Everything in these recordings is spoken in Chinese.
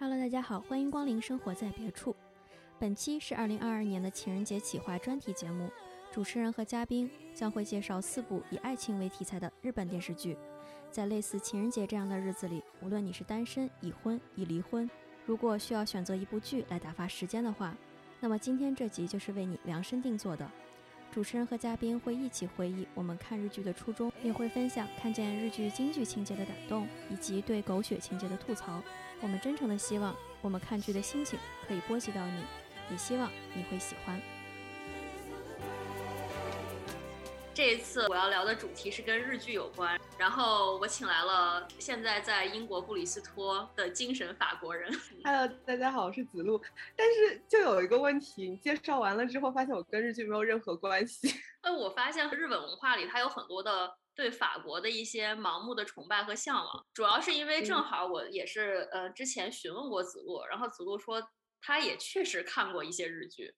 Hello，大家好，欢迎光临生活在别处。本期是二零二二年的情人节企划专题节目，主持人和嘉宾将会介绍四部以爱情为题材的日本电视剧。在类似情人节这样的日子里，无论你是单身、已婚、已离婚，如果需要选择一部剧来打发时间的话，那么今天这集就是为你量身定做的。主持人和嘉宾会一起回忆我们看日剧的初衷，也会分享看见日剧京剧情节的感动，以及对狗血情节的吐槽。我们真诚的希望我们看剧的心情可以波及到你，也希望你会喜欢。这一次我要聊的主题是跟日剧有关，然后我请来了现在在英国布里斯托的精神法国人。Hello，大家好，我是子路。但是就有一个问题，你介绍完了之后，发现我跟日剧没有任何关系。呃，我发现日本文化里它有很多的对法国的一些盲目的崇拜和向往，主要是因为正嗯好我也是呃之前询问过子路，然后子路说他也确实看过一些日剧。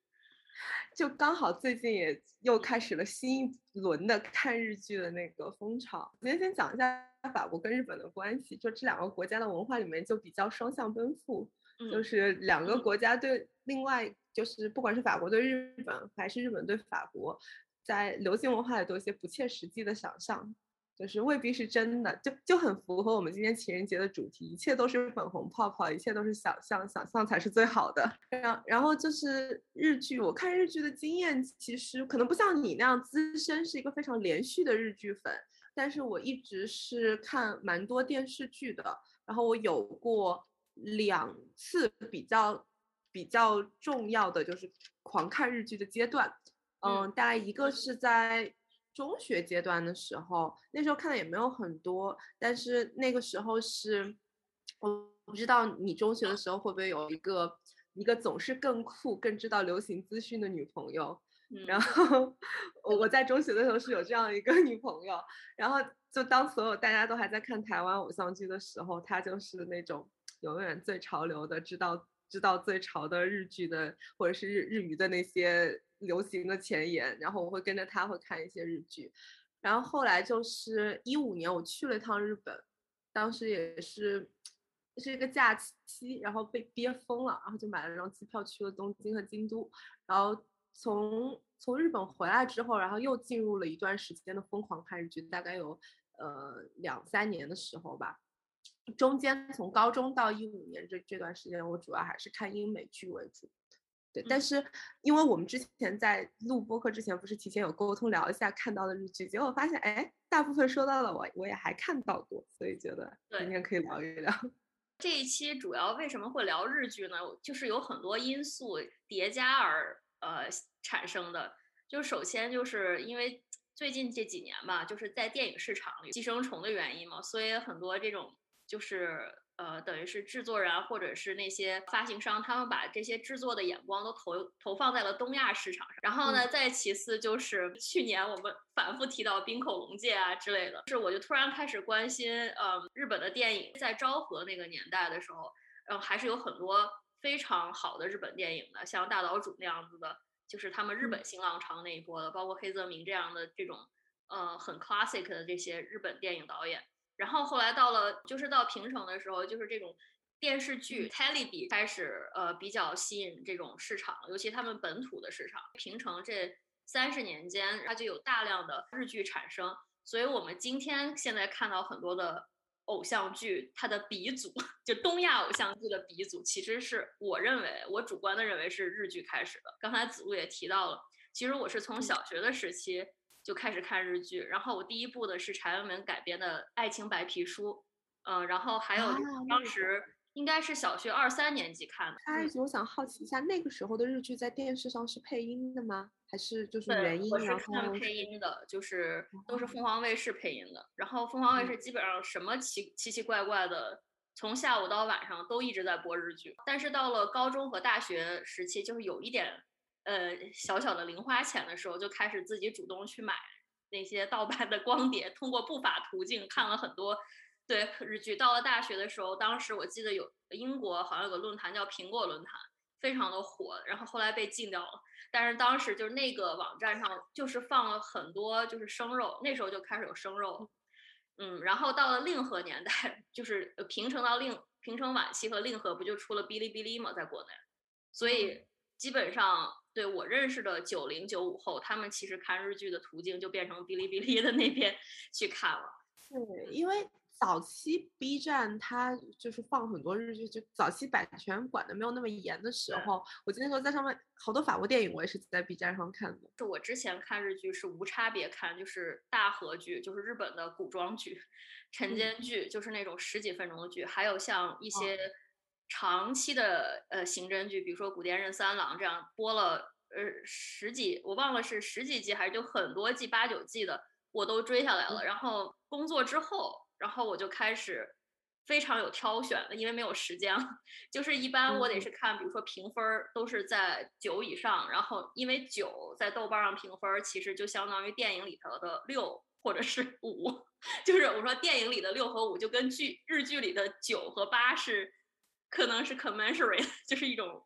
就刚好最近也又开始了新一轮的看日剧的那个风潮。今天先讲一下法国跟日本的关系，就这两个国家的文化里面就比较双向奔赴，就嗯是两个嗯国家对另外就是不管是法国对日本还是日本对法国，在流行文化里都有一些不切实际的想象。就是未必是真的，就就很符合我们今天情人节的主题，一切都是粉红泡泡，一切都是想象，想象才是最好的。然然后就是日剧，我看日剧的经验其实可能不像你那样资深，是一个非常连续的日剧粉，但是我一直是看蛮多电视剧的，然后我有过两次比较比较重要的就是狂看日剧的阶段，嗯，大概一个是在。中学阶段的时候，那时候看的也没有很多，但是那个时候是，我不知道你中学的时候会不会有一个一个总是更酷、更知道流行资讯的女朋友。嗯，然后我我在中学的时候是有这样一个女朋友，然后就当所有大家都还在看台湾偶像剧的时候，她就是那种永远最潮流的，知道知道最潮的日剧的或者是日日语的那些流行的前沿，然后我会跟着他会看一些日剧，然后后来就是一五年我去了一趟日本，当时也是是一个假期，然后被憋疯了，然后就买了张机票去了东京和京都，然后从从日本回来之后，然后又进入了一段时间的疯狂看日剧，大概有呃两三年的时候吧。中间从高中到一五年这这段时间，我主要还是看英美剧为主。对，但嗯是因为我们之前在录播课之前，不是提前有沟通聊一下看到的日剧，结果发现哎，大部分说到了我我也还看到过，所以觉得对今天可以聊一聊。这一期主要为什么会聊日剧呢？就是有很多因素叠加而呃产生的。就首先就是因为最近这几年吧，就是在电影市场里寄生虫的原因嘛，所以很多这种就是呃等于是制作人啊或者是那些发行商，他们把这些制作的眼光都投投放在了东亚市场上。然后呢，再其次就是去年我们反复提到冰口龙介啊之类的，是我就突然开始关心，呃，日本的电影在昭和那个年代的时候，嗯、还是有很多非常好的日本电影的，像大岛渚那样子的，就是他们日本新浪潮那一波的，包括黑泽明这样的这种，呃，很 classic 的这些日本电影导演。然后后来到了，就是到平成的时候，就是这种电视剧 telebi 开始呃比较吸引这种市场，尤其他们本土的市场。平成这三十年间，它就有大量的日剧产生，所以我们今天现在看到很多的偶像剧，它的鼻祖 就东亚偶像剧的鼻祖，其实是我认为我主观的认为是日剧开始的。刚才子路也提到了，其实我是从小学的时期。就开始看日剧，然后我第一部的是柴文文改编的《爱情白皮书》，嗯，然后还有当时应该是小学二三年级看的，插一句，我想好奇一下，那个时候的日剧在电视上是配音的吗？还是就是对，原音？我是然后看配音的，就是都是凤凰卫视配音的，然后凤凰卫视基本上什么奇奇奇怪怪的，从下午到晚上都一直在播日剧，但是到了高中和大学时期，就是有一点。呃，小小的零花钱的时候，就开始自己主动去买那些盗版的光碟，通过不法途径看了很多对日剧。到了大学的时候，当时我记得有英国好像有个论坛叫苹果论坛，非常的火，然后后来被禁掉了。但是当时就是那个网站上就是放了很多就是生肉，那时候就开始有生肉。嗯，然后到了令和年代，就是呃平成到令平成晚期和令和不就出了哔哩哔哩嘛，在国内，所以基本上对我认识的九零九五后，他们其实看日剧的途径就变成哔哩哔哩的那边 去看了。对，因为。早期 B 站它就是放很多日剧，就早期版权管的没有那么严的时候，我记得时候在上面好多法国电影，我也是在 B 站上看的。就我之前看日剧是无差别看，就是大和剧，就是日本的古装剧、晨间剧，就是那种十几分钟的剧，还有像一些长期的呃刑侦剧，比如说《古田任三郎》这样播了呃十几，我忘了是十几季还是就很多季八九季的，我都追下来了。然后工作之后。然后我就开始非常有挑选的，因为没有时间了。就是一般我得是看，比如说评分都是在九以上，然后因为九在豆瓣上评分，其实就相当于电影里头的六或者是五。就是我说电影里的六和五，就跟剧日剧里的九和八是可能是 commensurate，就是一种。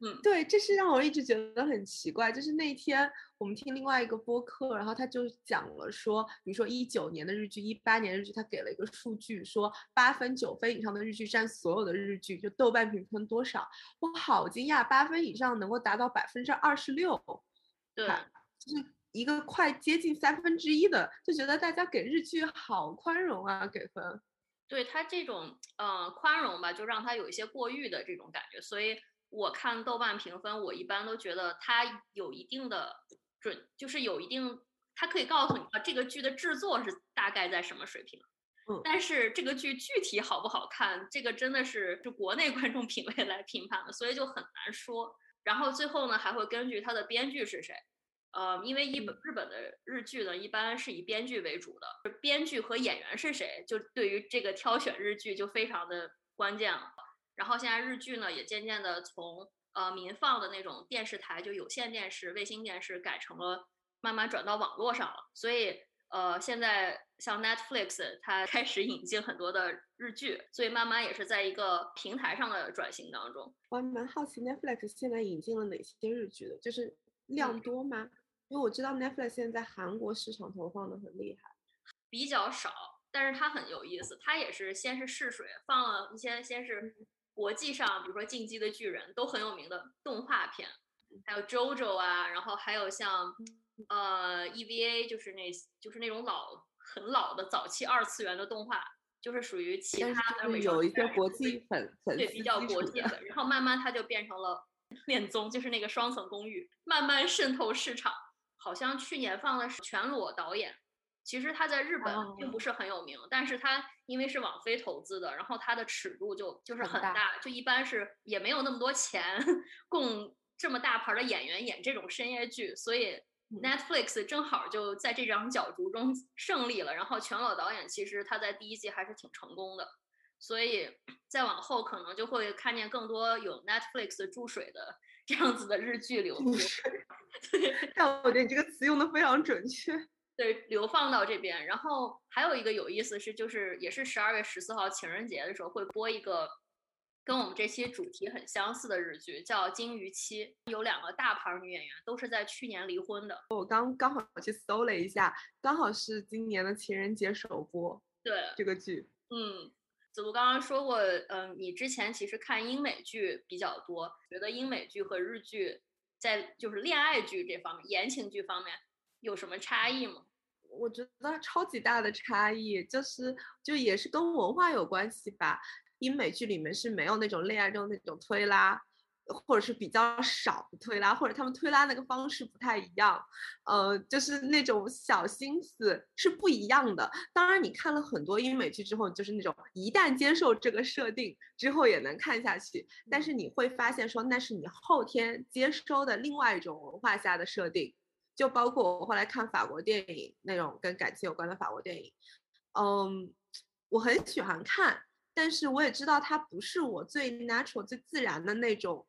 嗯，对，这是让我一直觉得很奇怪。就是那天我们听另外一个播客，然后他就讲了说，比如说一九年的日剧，一八年日剧，他给了一个数据，说八分九分以上的日剧占所有的日剧，就豆瓣评分多少？我好惊讶，八分以上能够达到百分之二十六，对，就是一个快接近三分之一的，就觉得大家给日剧好宽容啊，给分。对他这种呃宽容吧，就让他有一些过誉的这种感觉，所以。我看豆瓣评分，我一般都觉得它有一定的准，就是有一定，它可以告诉你啊，这个剧的制作是大概在什么水平。嗯，但是这个剧具体好不好看，这个真的是就国内 观众品味来评判的，所以就很难说。然后最后呢，还会根据它的编剧是谁，呃，因为一本日本的日剧呢，一般是以编剧为主的，编剧和演员是谁，就对于这个挑选日剧就非常的关键了。然后现在日剧呢，也渐渐的从呃民放的那种电视台，就有线电视、卫星电视，改成了慢慢转到网络上了。所以呃，现在像 Netflix，它开始引进很多的日剧，所以慢慢也是在一个平台上的转型当中。我还蛮好奇 Netflix 现在引进了哪些日剧的，就是量多吗？因为我知道 Netflix 现在在韩国市场投放的很厉害，比较少，但是它很有意思。它也是先是试水，放了一些，先是。国际上，比如说《进击的巨人》都很有名的动画片，还有《JoJo》啊，然后还有像呃 EVA，就是那，就是那种老很老的早期二次元的动画，就是属于其他的有一些国际粉粉对比较国际的，然后慢慢它就变成了 恋综，就是那个双层公寓，慢慢渗透市场。好像去年放的是全裸导演。其实他在日本并不是很有名，但是他因为是网飞投资的，然后他的尺度就就是很大，就一般是也没有那么多钱供这么大牌的演员演这种深夜剧，所以 Netflix 正好就在这张角逐中胜利了。然后全裸导演其实他在第一季还是挺成功的，所以再往后可能就会看见更多有 Netflix 注水的这样子的日剧流入。但我觉得你这个词用的非常准确。对，流放到这边，然后还有一个有意思是，就是也是十二月十四号情人节的时候会播一个跟我们这期主题很相似的日剧，叫《金鱼妻》，有两个大牌女演员，都是在去年离婚的。我刚刚好去搜了一下，刚好是今年的情人节首播。对，这个剧，嗯，子路刚刚说过，嗯，你之前其实看英美剧比较多，觉得英美剧和日剧在就是恋爱剧这方面、言情剧方面。有什么差异吗？我觉得超级大的差异，就是就也是跟文化有关系吧。英美剧里面是没有那种恋爱中那种推拉，或者是比较少推拉，或者他们推拉那个方式不太一样。呃，就是那种小心思是不一样的。当然，你看了很多英美剧之后，就是那种一旦接受这个设定之后也能看下去。但是你会发现说，那是你后天接收的另外一种文化下的设定。就包括我后来看法国电影那种跟感情有关的法国电影，嗯，我很喜欢看，但是我也知道它不是我最 natural 最自然的那种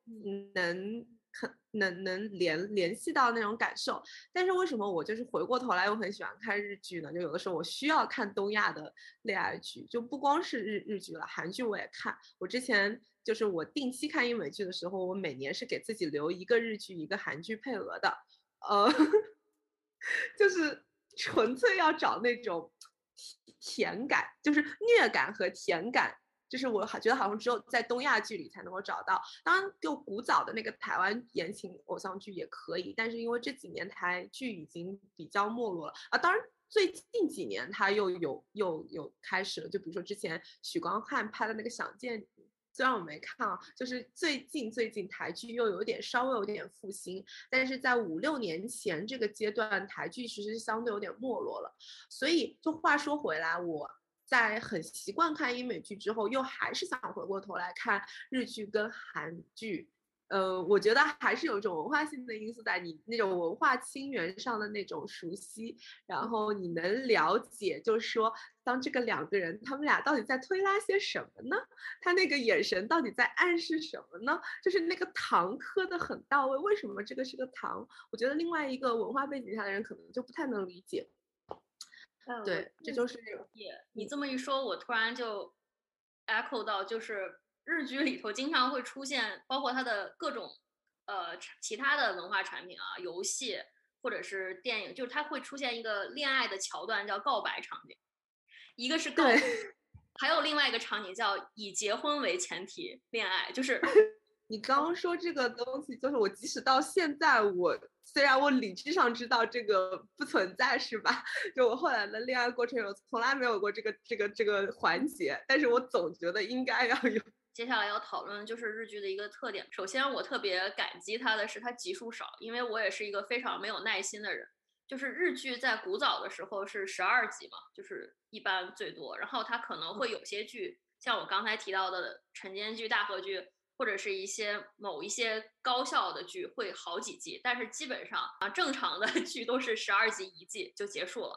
能很能能联联系到那种感受。但是为什么我就是回过头来又很喜欢看日剧呢？就有的时候我需要看东亚的恋爱剧，就不光是日日剧了，韩剧我也看。我之前就是我定期看英美剧的时候，我每年是给自己留一个日剧一个韩剧配额的。呃，就是纯粹要找那种甜感，就是虐感和甜感就是我好觉得好像只有在东亚剧里才能够找到。当然，就古早的那个台湾言情偶像剧也可以，但是因为这几年台剧已经比较没落了啊。当然，最近几年它又有又有开始了，就比如说之前许光汉拍的那个《想见》。虽然我没看啊，就是最近最近台剧又有点稍微有点复兴，但是在五六年前这个阶段，台剧其实相对有点没落了。所以就话说回来，我在很习惯看英美剧之后，又还是想回过头来看日剧跟韩剧。呃，我觉得还是有一种文化性的因素在，你那种文化亲缘上的那种熟悉，然后你能了解，就是说，当这个两个人他们俩到底在推拉些什么呢？他那个眼神到底在暗示什么呢？就是那个糖磕的很到位，为什么这个是个糖？我觉得另外一个文化背景下的人可能就不太能理解。对，这就是也你这么一说，我突然就 echo 到就是。日剧里头经常会出现，包括它的各种，呃，其他的文化产品啊，游戏或者是电影，就是它会出现一个恋爱的桥段，叫告白场景。一个是告，还有另外一个场景叫以结婚为前提恋爱，就是。你刚刚说这个东西，就是我即使到现在，我虽然我理智上知道这个不存在，是吧？就我后来的恋爱过程有从来没有过这个这个这个环节，但是我总觉得应该要有。接下来要讨论的就是日剧的一个特点。首先，我特别感激它的是它集数少，因为我也是一个非常没有耐心的人。就是日剧在古早的时候是十二集嘛，就是一般最多。然后它可能会有些剧，像我刚才提到的晨间剧、大河剧，或者是一些某一些高校的剧会好几季。但是基本上啊，正常的 剧都是十二集一季就结束了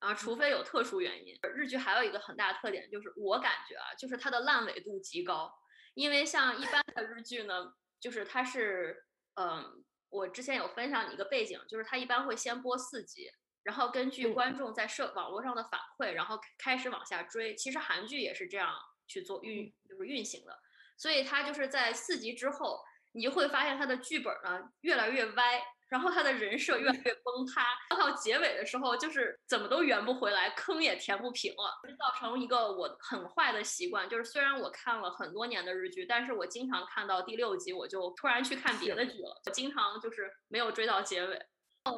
啊，除非有特殊原因。日剧还有一个很大的特点就是，我感觉啊，就是它的烂尾度极高。因为像一般的日剧呢，就是它是，嗯，我之前有分享你一个背景，就是它一般会先播四集，然后根据观众在社网络上的反馈，然后开始往下追。其实韩剧也是这样去做运，就是运行的。所以它就是在四集之后，你就会发现它的剧本呢越来越歪。然后他的人设越来越崩塌，到结尾的时候就是怎么都圆不回来，坑也填不平了，就造成一个我很坏的习惯，就是虽然我看了很多年的日剧，但是我经常看到第六集我就突然去看别的剧了，我经常就是没有追到结尾。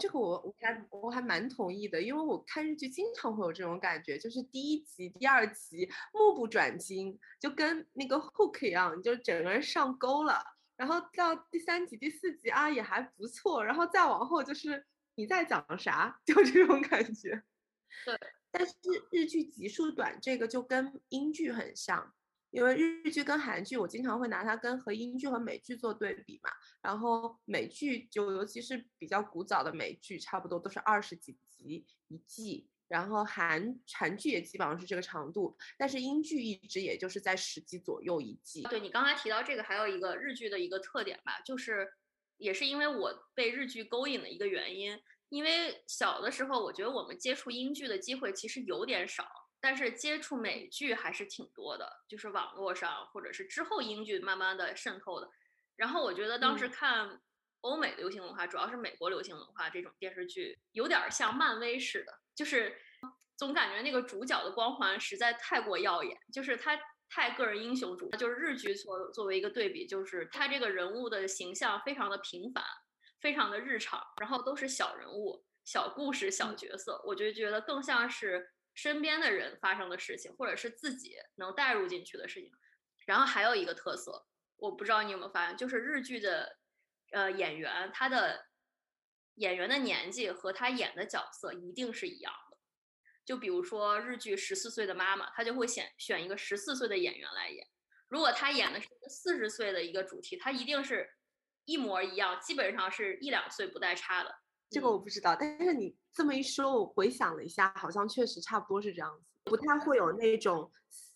这个我我还我还蛮同意的，因为我看日剧经常会有这种感觉，就是第一集、第二集目不转睛，就跟那个 hook 一样，就整个人上钩了。然后到第三集、第四集啊，也还不错。然后再往后就是你在讲啥，就这种感觉。对，但是日剧集数短，这个就跟英剧很像，因为日剧跟韩剧，我经常会拿它跟和英剧和美剧做对比嘛。然后美剧就尤其是比较古早的美剧，差不多都是二十几集一季。然后韩韩剧也基本上是这个长度，但是英剧一直也就是在十集左右一季。对你刚才提到这个，还有一个日剧的一个特点吧，就是也是因为我被日剧勾引的一个原因。因为小的时候，我觉得我们接触英剧的机会其实有点少，但是接触美剧还是挺多的，就是网络上或者是之后英剧慢慢的渗透的。然后我觉得当时看欧美流行文化，主要是美国流行文化这种电视剧，有点像漫威似的。就是总感觉那个主角的光环实在太过耀眼，就是他太个人英雄主义。就是日剧作作为一个对比，就是他这个人物的形象非常的平凡，非常的日常，然后都是小人物、小故事、小角色，我就觉得更像是身边的人发生的事情，或者是自己能带入进去的事情。然后还有一个特色，我不知道你有没有发现，就是日剧的呃演员他的。演员的年纪和他演的角色一定是一样的，就比如说日剧《十四岁的妈妈》，他就会选选一个十四岁的演员来演。如果他演的是四十岁的一个主题，他一定是一模一样，基本上是一两岁不带差的。这个我不知道，但是你这么一说，我回想了一下，好像确实差不多是这样子，不太会有那种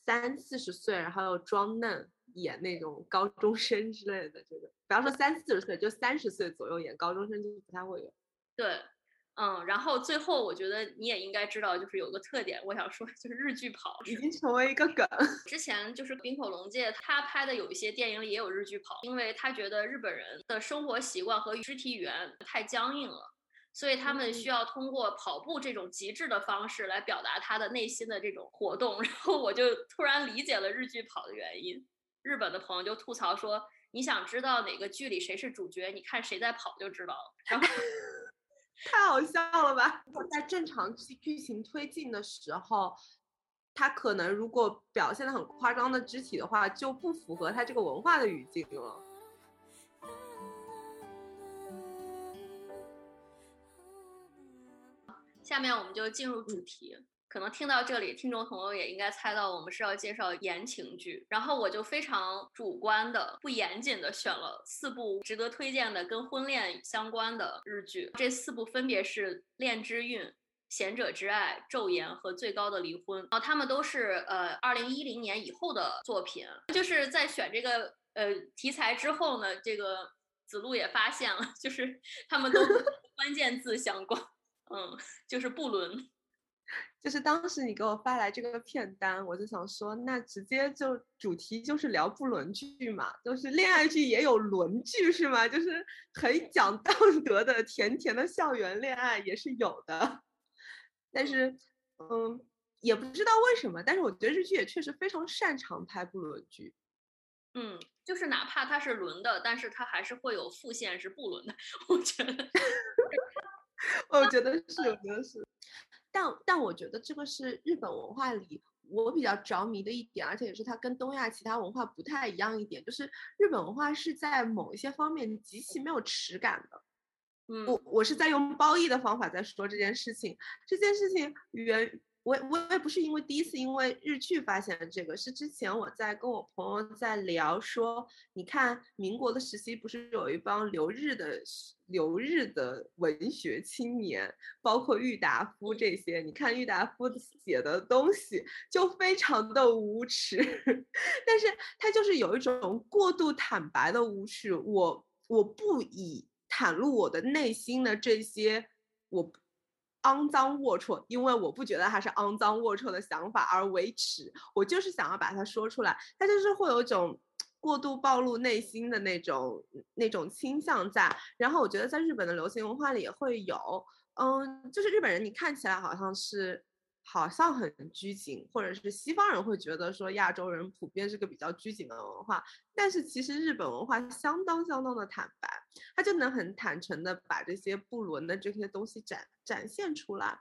三四十岁然后又装嫩。演那种高中生之类的，这个，比方说三四十岁，就三十岁左右演高中生，就不太会有。对，嗯，然后最后我觉得你也应该知道，就是有个特点，我想说就是日剧跑已经成为一个梗。之前就是冰口龙介他拍的有一些电影里也有日剧跑，因为他觉得日本人的生活习惯和肢体语言太僵硬了。所以他们需要通过跑步这种极致的方式来表达他的内心的这种活动。然后我就突然理解了日剧跑的原因。日本的朋友就吐槽说：“你想知道哪个剧里谁是主角？你看谁在跑就知道了。”然后 太好笑了吧？在正常剧情推进的时候，他可能如果表现的很夸张的肢体的话，就不符合他这个文化的语境了。下面我们就进入主题。可能听到这里，听众朋友也应该猜到我们是要介绍言情剧。然后我就非常主观的、不严谨的选了四部值得推荐的跟婚恋相关的日剧。这四部分别是《恋之韵》《贤者之爱》《昼颜》和《最高的离婚》。然后他们都是呃二零一零年以后的作品。就是在选这个呃题材之后呢，这个子路也发现了，就是他们都 关键字相关。嗯，就是不伦。就是当时你给我发来这个片单，我就想说，那直接就主题就是聊不伦剧嘛，就是恋爱剧也有伦剧是吗？就是很讲道德的甜甜的校园恋爱也是有的，但是，嗯，也不知道为什么，但是我觉得日剧也确实非常擅长拍不伦剧。嗯，就是哪怕它是伦的，但是它还是会有副线是不伦的，我觉得，我觉得是，我觉得是。但但我觉得这个是日本文化里我比较着迷的一点，而且也是它跟东亚其他文化不太一样一点，就是日本文化是在某一些方面极其没有耻感的。嗯，我我是在用褒义的方法在说这件事情，这件事情源。我我也不是因为第一次因为日剧发现了这个，是之前我在跟我朋友在聊说，你看民国的时期不是有一帮留日的留日的文学青年，包括郁达夫这些，你看郁达夫写的东西就非常的无耻，但是他就是有一种过度坦白的无耻，我我不以袒露我的内心的这些我。肮脏龌龊，因为我不觉得它是肮脏龌龊的想法而为耻，我就是想要把它说出来。它就是会有一种过度暴露内心的那种那种倾向在。然后我觉得在日本的流行文化里也会有，嗯，就是日本人你看起来好像是。好像很拘谨，或者是西方人会觉得说亚洲人普遍是个比较拘谨的文化，但是其实日本文化相当相当的坦白，他就能很坦诚的把这些不伦的这些东西展展现出来。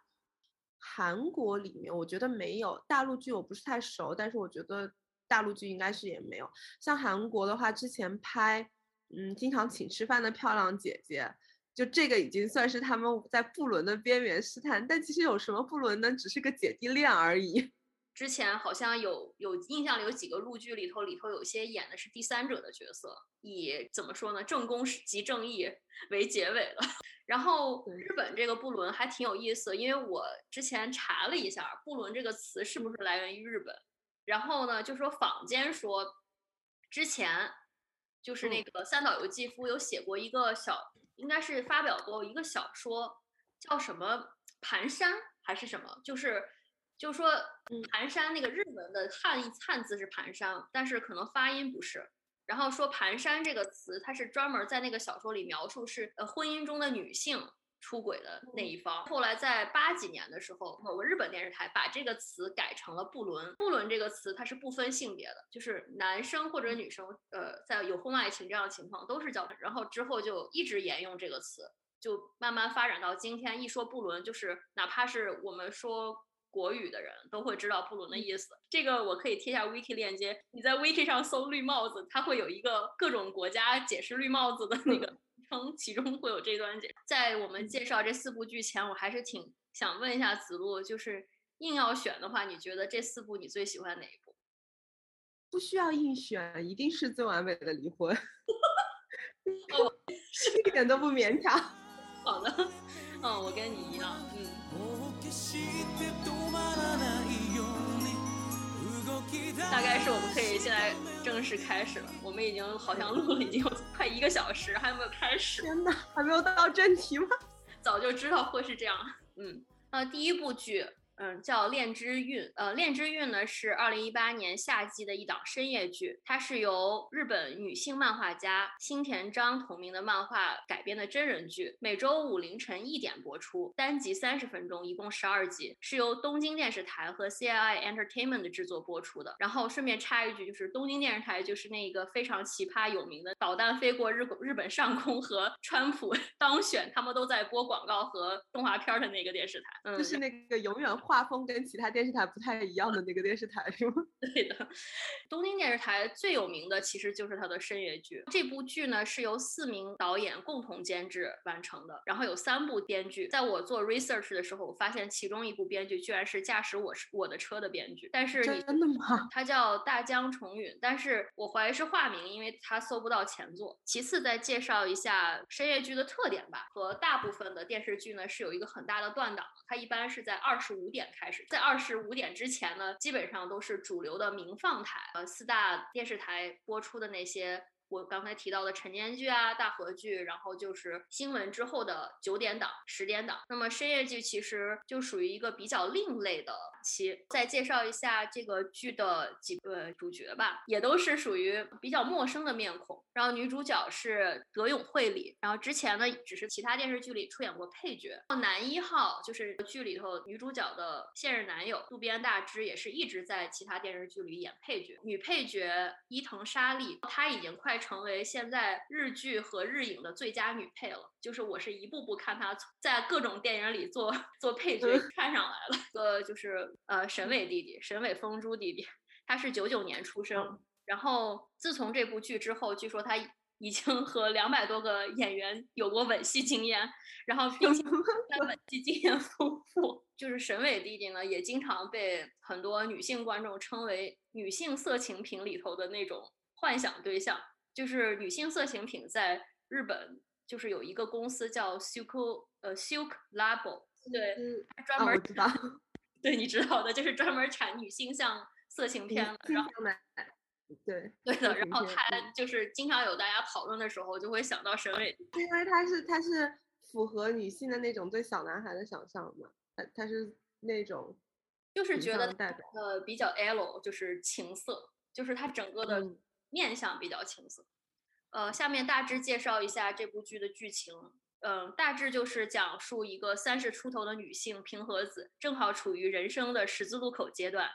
韩国里面我觉得没有，大陆剧我不是太熟，但是我觉得大陆剧应该是也没有。像韩国的话，之前拍嗯经常请吃饭的漂亮姐姐。就这个已经算是他们在不伦的边缘试探，但其实有什么不伦呢？只是个姐弟恋而已。之前好像有有印象里有几个陆剧里头，里头有些演的是第三者的角色，以怎么说呢，正宫即正义为结尾了。然后日本这个不伦还挺有意思，因为我之前查了一下，不伦这个词是不是来源于日本？然后呢，就说坊间说，之前就是那个三岛由纪夫有写过一个小。应该是发表过一个小说，叫什么盘山还是什么？就是，就是说，盘山那个日文的汉汉字是盘山，但是可能发音不是。然后说盘山这个词，它是专门在那个小说里描述是呃婚姻中的女性。出轨的那一方，后来在八几年的时候，某个日本电视台把这个词改成了“不伦”。不伦这个词它是不分性别的，就是男生或者女生，呃，在有婚外情这样的情况都是叫。然后之后就一直沿用这个词，就慢慢发展到今天。一说不伦，就是哪怕是我们说国语的人都会知道不伦的意思。这个我可以贴下 wiki 链接，你在 wiki 上搜“绿帽子”，它会有一个各种国家解释“绿帽子”的那个。其中会有这段解，在我们介绍这四部剧前，我还是挺想问一下子路，就是硬要选的话，你觉得这四部你最喜欢哪一部？不需要硬选，一定是最完美的离婚，一点都不勉强。好的，嗯，我跟你一样，嗯。大概是我们可以现在正式开始了。我们已经好像录了已经有快一个小时，还没有开始。天哪，还没有到正题吗？早就知道会是这样。嗯，那第一部剧嗯，叫《恋之韵》。呃，《恋之韵》呢是二零一八年夏季的一档深夜剧，它是由日本女性漫画家新田章同名的漫画改编的真人剧，每周五凌晨一点播出，单集三十分钟，一共十二集，是由东京电视台和 CII Entertainment 的制作播出的。然后顺便插一句，就是东京电视台就是那个非常奇葩有名的导弹飞过日日本上空和川普当选，他们都在播广告和动画片的那个电视台，嗯，就是那个永远。画风跟其他电视台不太一样的那个电视台是吗？对的，东京电视台最有名的其实就是它的深夜剧。这部剧呢是由四名导演共同监制完成的，然后有三部编剧。在我做 research 的时候，我发现其中一部编剧居然是驾驶我我的车的编剧。但是真的吗？他叫大江重允，但是我怀疑是化名，因为他搜不到前作。其次再介绍一下深夜剧的特点吧，和大部分的电视剧呢是有一个很大的断档，它一般是在二十五。点开始，在二十五点之前呢，基本上都是主流的民放台，呃，四大电视台播出的那些。我刚才提到的晨间剧啊、大河剧，然后就是新闻之后的九点档、十点档。那么深夜剧其实就属于一个比较另类的期。再介绍一下这个剧的几个主角吧，也都是属于比较陌生的面孔。然后女主角是德永惠里，然后之前呢只是其他电视剧里出演过配角。男一号就是剧里头女主角的现任男友渡边大之，也是一直在其他电视剧里演配角。女配角伊藤沙莉，她已经快。成为现在日剧和日影的最佳女配了，就是我是一步步看他在各种电影里做做配角 看上来了。呃，就是呃沈伟弟弟，沈伟风珠弟弟，他是九九年出生，然后自从这部剧之后，据说他已经和两百多个演员有过吻戏经验，然后并且吻戏经验丰富。就是沈伟弟弟呢，也经常被很多女性观众称为女性色情品里头的那种幻想对象。就是女性色情品在日本，就是有一个公司叫 Silk 呃 Silk Label，对，专门知道，对，你知道的，就是专门产女性向色情片的，然后对对的，然后他就是经常有大家讨论的时候，就会想到沈伟，因为他是他是符合女性的那种对小男孩的想象嘛，他他是那种，就是觉得呃比较 L，就是情色，就是他整个的。面相比较青涩，呃，下面大致介绍一下这部剧的剧情。嗯，大致就是讲述一个三十出头的女性平和子，正好处于人生的十字路口阶段，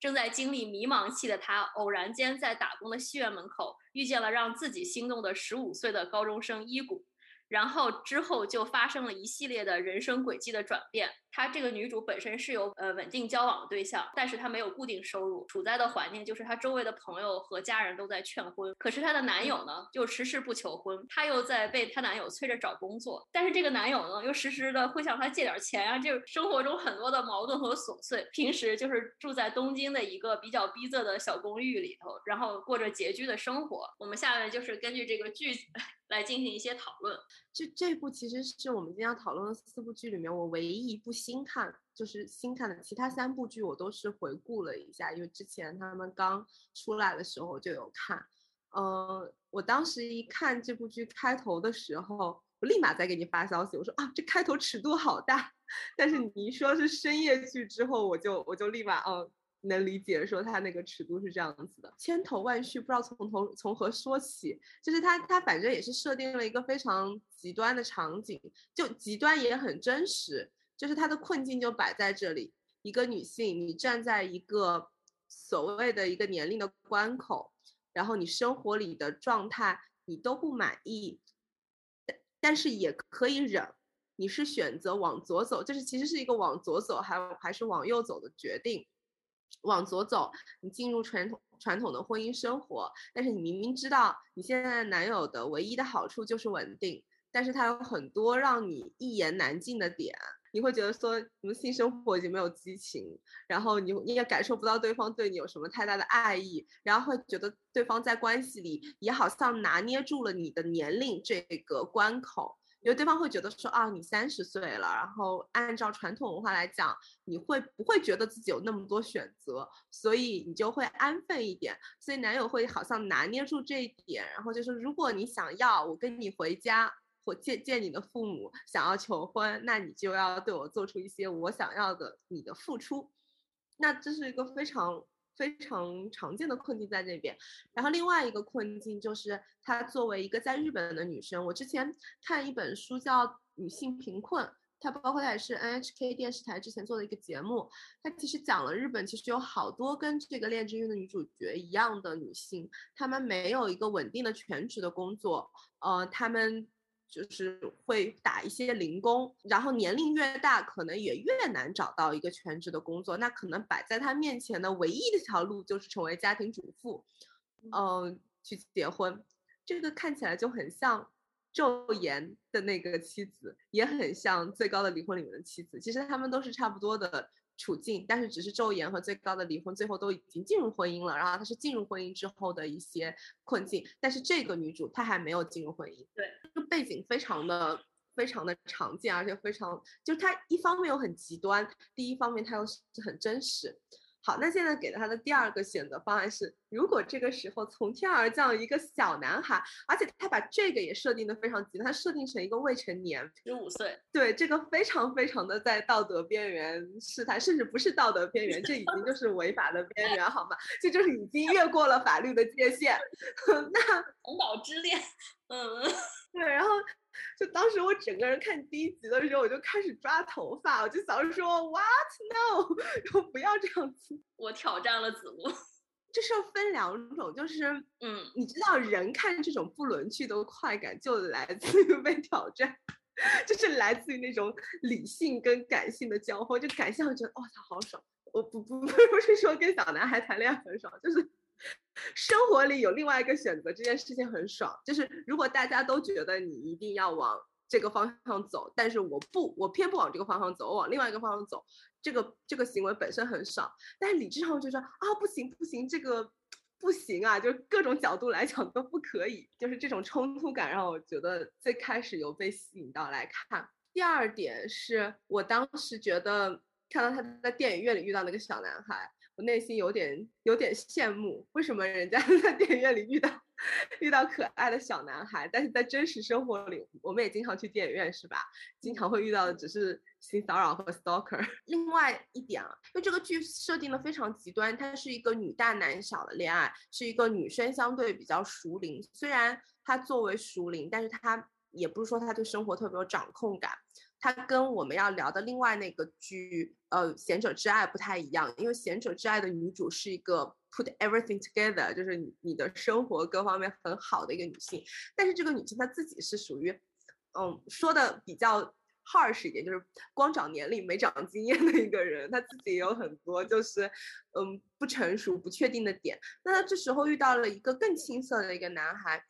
正在经历迷茫期的她，偶然间在打工的戏院门口遇见了让自己心动的十五岁的高中生伊谷。然后之后就发生了一系列的人生轨迹的转变。她这个女主本身是有呃稳定交往的对象，但是她没有固定收入，处在的环境就是她周围的朋友和家人都在劝婚，可是她的男友呢就迟迟不求婚，她又在被她男友催着找工作，但是这个男友呢又时时的会向她借点钱啊，就生活中很多的矛盾和琐碎。平时就是住在东京的一个比较逼仄的小公寓里头，然后过着拮据的生活。我们下面就是根据这个剧来进行一些讨论。这这部其实是我们今天要讨论的四部剧里面我唯一一部新看，就是新看的。其他三部剧我都是回顾了一下，因为之前他们刚出来的时候就有看。嗯，我当时一看这部剧开头的时候，我立马再给你发消息，我说啊，这开头尺度好大。但是你一说是深夜剧之后，我就我就立马嗯。能理解说他那个尺度是这样子的，千头万绪，不知道从头从何说起。就是他，他反正也是设定了一个非常极端的场景，就极端也很真实。就是他的困境就摆在这里，一个女性，你站在一个所谓的一个年龄的关口，然后你生活里的状态你都不满意，但但是也可以忍。你是选择往左走，就是其实是一个往左走还还是往右走的决定。往左走，你进入传统传统的婚姻生活，但是你明明知道你现在男友的唯一的好处就是稳定，但是他有很多让你一言难尽的点，你会觉得说你们性生活已经没有激情，然后你你也感受不到对方对你有什么太大的爱意，然后会觉得对方在关系里也好像拿捏住了你的年龄这个关口。因为对方会觉得说啊，你三十岁了，然后按照传统文化来讲，你会不会觉得自己有那么多选择？所以你就会安分一点。所以男友会好像拿捏住这一点，然后就是如果你想要我跟你回家，或见见你的父母想要求婚，那你就要对我做出一些我想要的你的付出。那这是一个非常非常常见的困境在这边。然后另外一个困境就是，她作为一个在日本的女生，我之前看一本书叫《女性贫困》。它包括它也是 NHK 电视台之前做的一个节目，它其实讲了日本其实有好多跟这个《恋之韵》的女主角一样的女性，她们没有一个稳定的全职的工作，呃，她们就是会打一些零工，然后年龄越大，可能也越难找到一个全职的工作，那可能摆在他面前的唯一的一条路就是成为家庭主妇，嗯，去结婚，这个看起来就很像。昼颜的那个妻子也很像最高的离婚里面的妻子，其实他们都是差不多的处境，但是只是昼颜和最高的离婚最后都已经进入婚姻了，然后她是进入婚姻之后的一些困境，但是这个女主她还没有进入婚姻，对，这个背景非常的非常的常见，而且非常就是她一方面又很极端，第一方面她又是很真实。好，那现在给他的第二个选择方案是，如果这个时候从天而降一个小男孩，而且他把这个也设定的非常极端，他设定成一个未成年，十五岁，对，这个非常非常的在道德边缘试探，甚至不是道德边缘，这已经就是 违法的边缘，好吗？这就是已经越过了法律的界限。那红岛之恋，嗯，对，然后。就当时我整个人看第一集的时候，我就开始抓头发，我就想说 What no，不要这样子。我挑战了子木，这是要分两种，就是嗯，你知道人看这种不伦剧的快感，就来自于被挑战，就是来自于那种理性跟感性的交锋。就感性觉得哇，他好爽，我不不 不是说跟小男孩谈恋爱很爽，就是。生活里有另外一个选择，这件事情很爽。就是如果大家都觉得你一定要往这个方向走，但是我不，我偏不往这个方向走，我往另外一个方向走，这个这个行为本身很爽。但是理智上就说啊，不行不行，这个不行啊，就是各种角度来讲都不可以。就是这种冲突感让我觉得最开始有被吸引到来看。第二点是我当时觉得看到他在电影院里遇到那个小男孩。我内心有点有点羡慕，为什么人家 在电影院里遇到遇到可爱的小男孩，但是在真实生活里，我们也经常去电影院，是吧？经常会遇到的只是性骚扰和 stalker。另外一点啊，因为这个剧设定的非常极端，它是一个女大男小的恋爱，是一个女生相对比较熟龄，虽然她作为熟龄，但是她也不是说她对生活特别有掌控感。它跟我们要聊的另外那个剧，呃，《贤者之爱》不太一样，因为《贤者之爱》的女主是一个 put everything together，就是你的生活各方面很好的一个女性。但是这个女性她自己是属于，嗯，说的比较 harsh 一点，就是光长年龄没长经验的一个人。她自己也有很多就是，嗯，不成熟、不确定的点。那她这时候遇到了一个更青涩的一个男孩，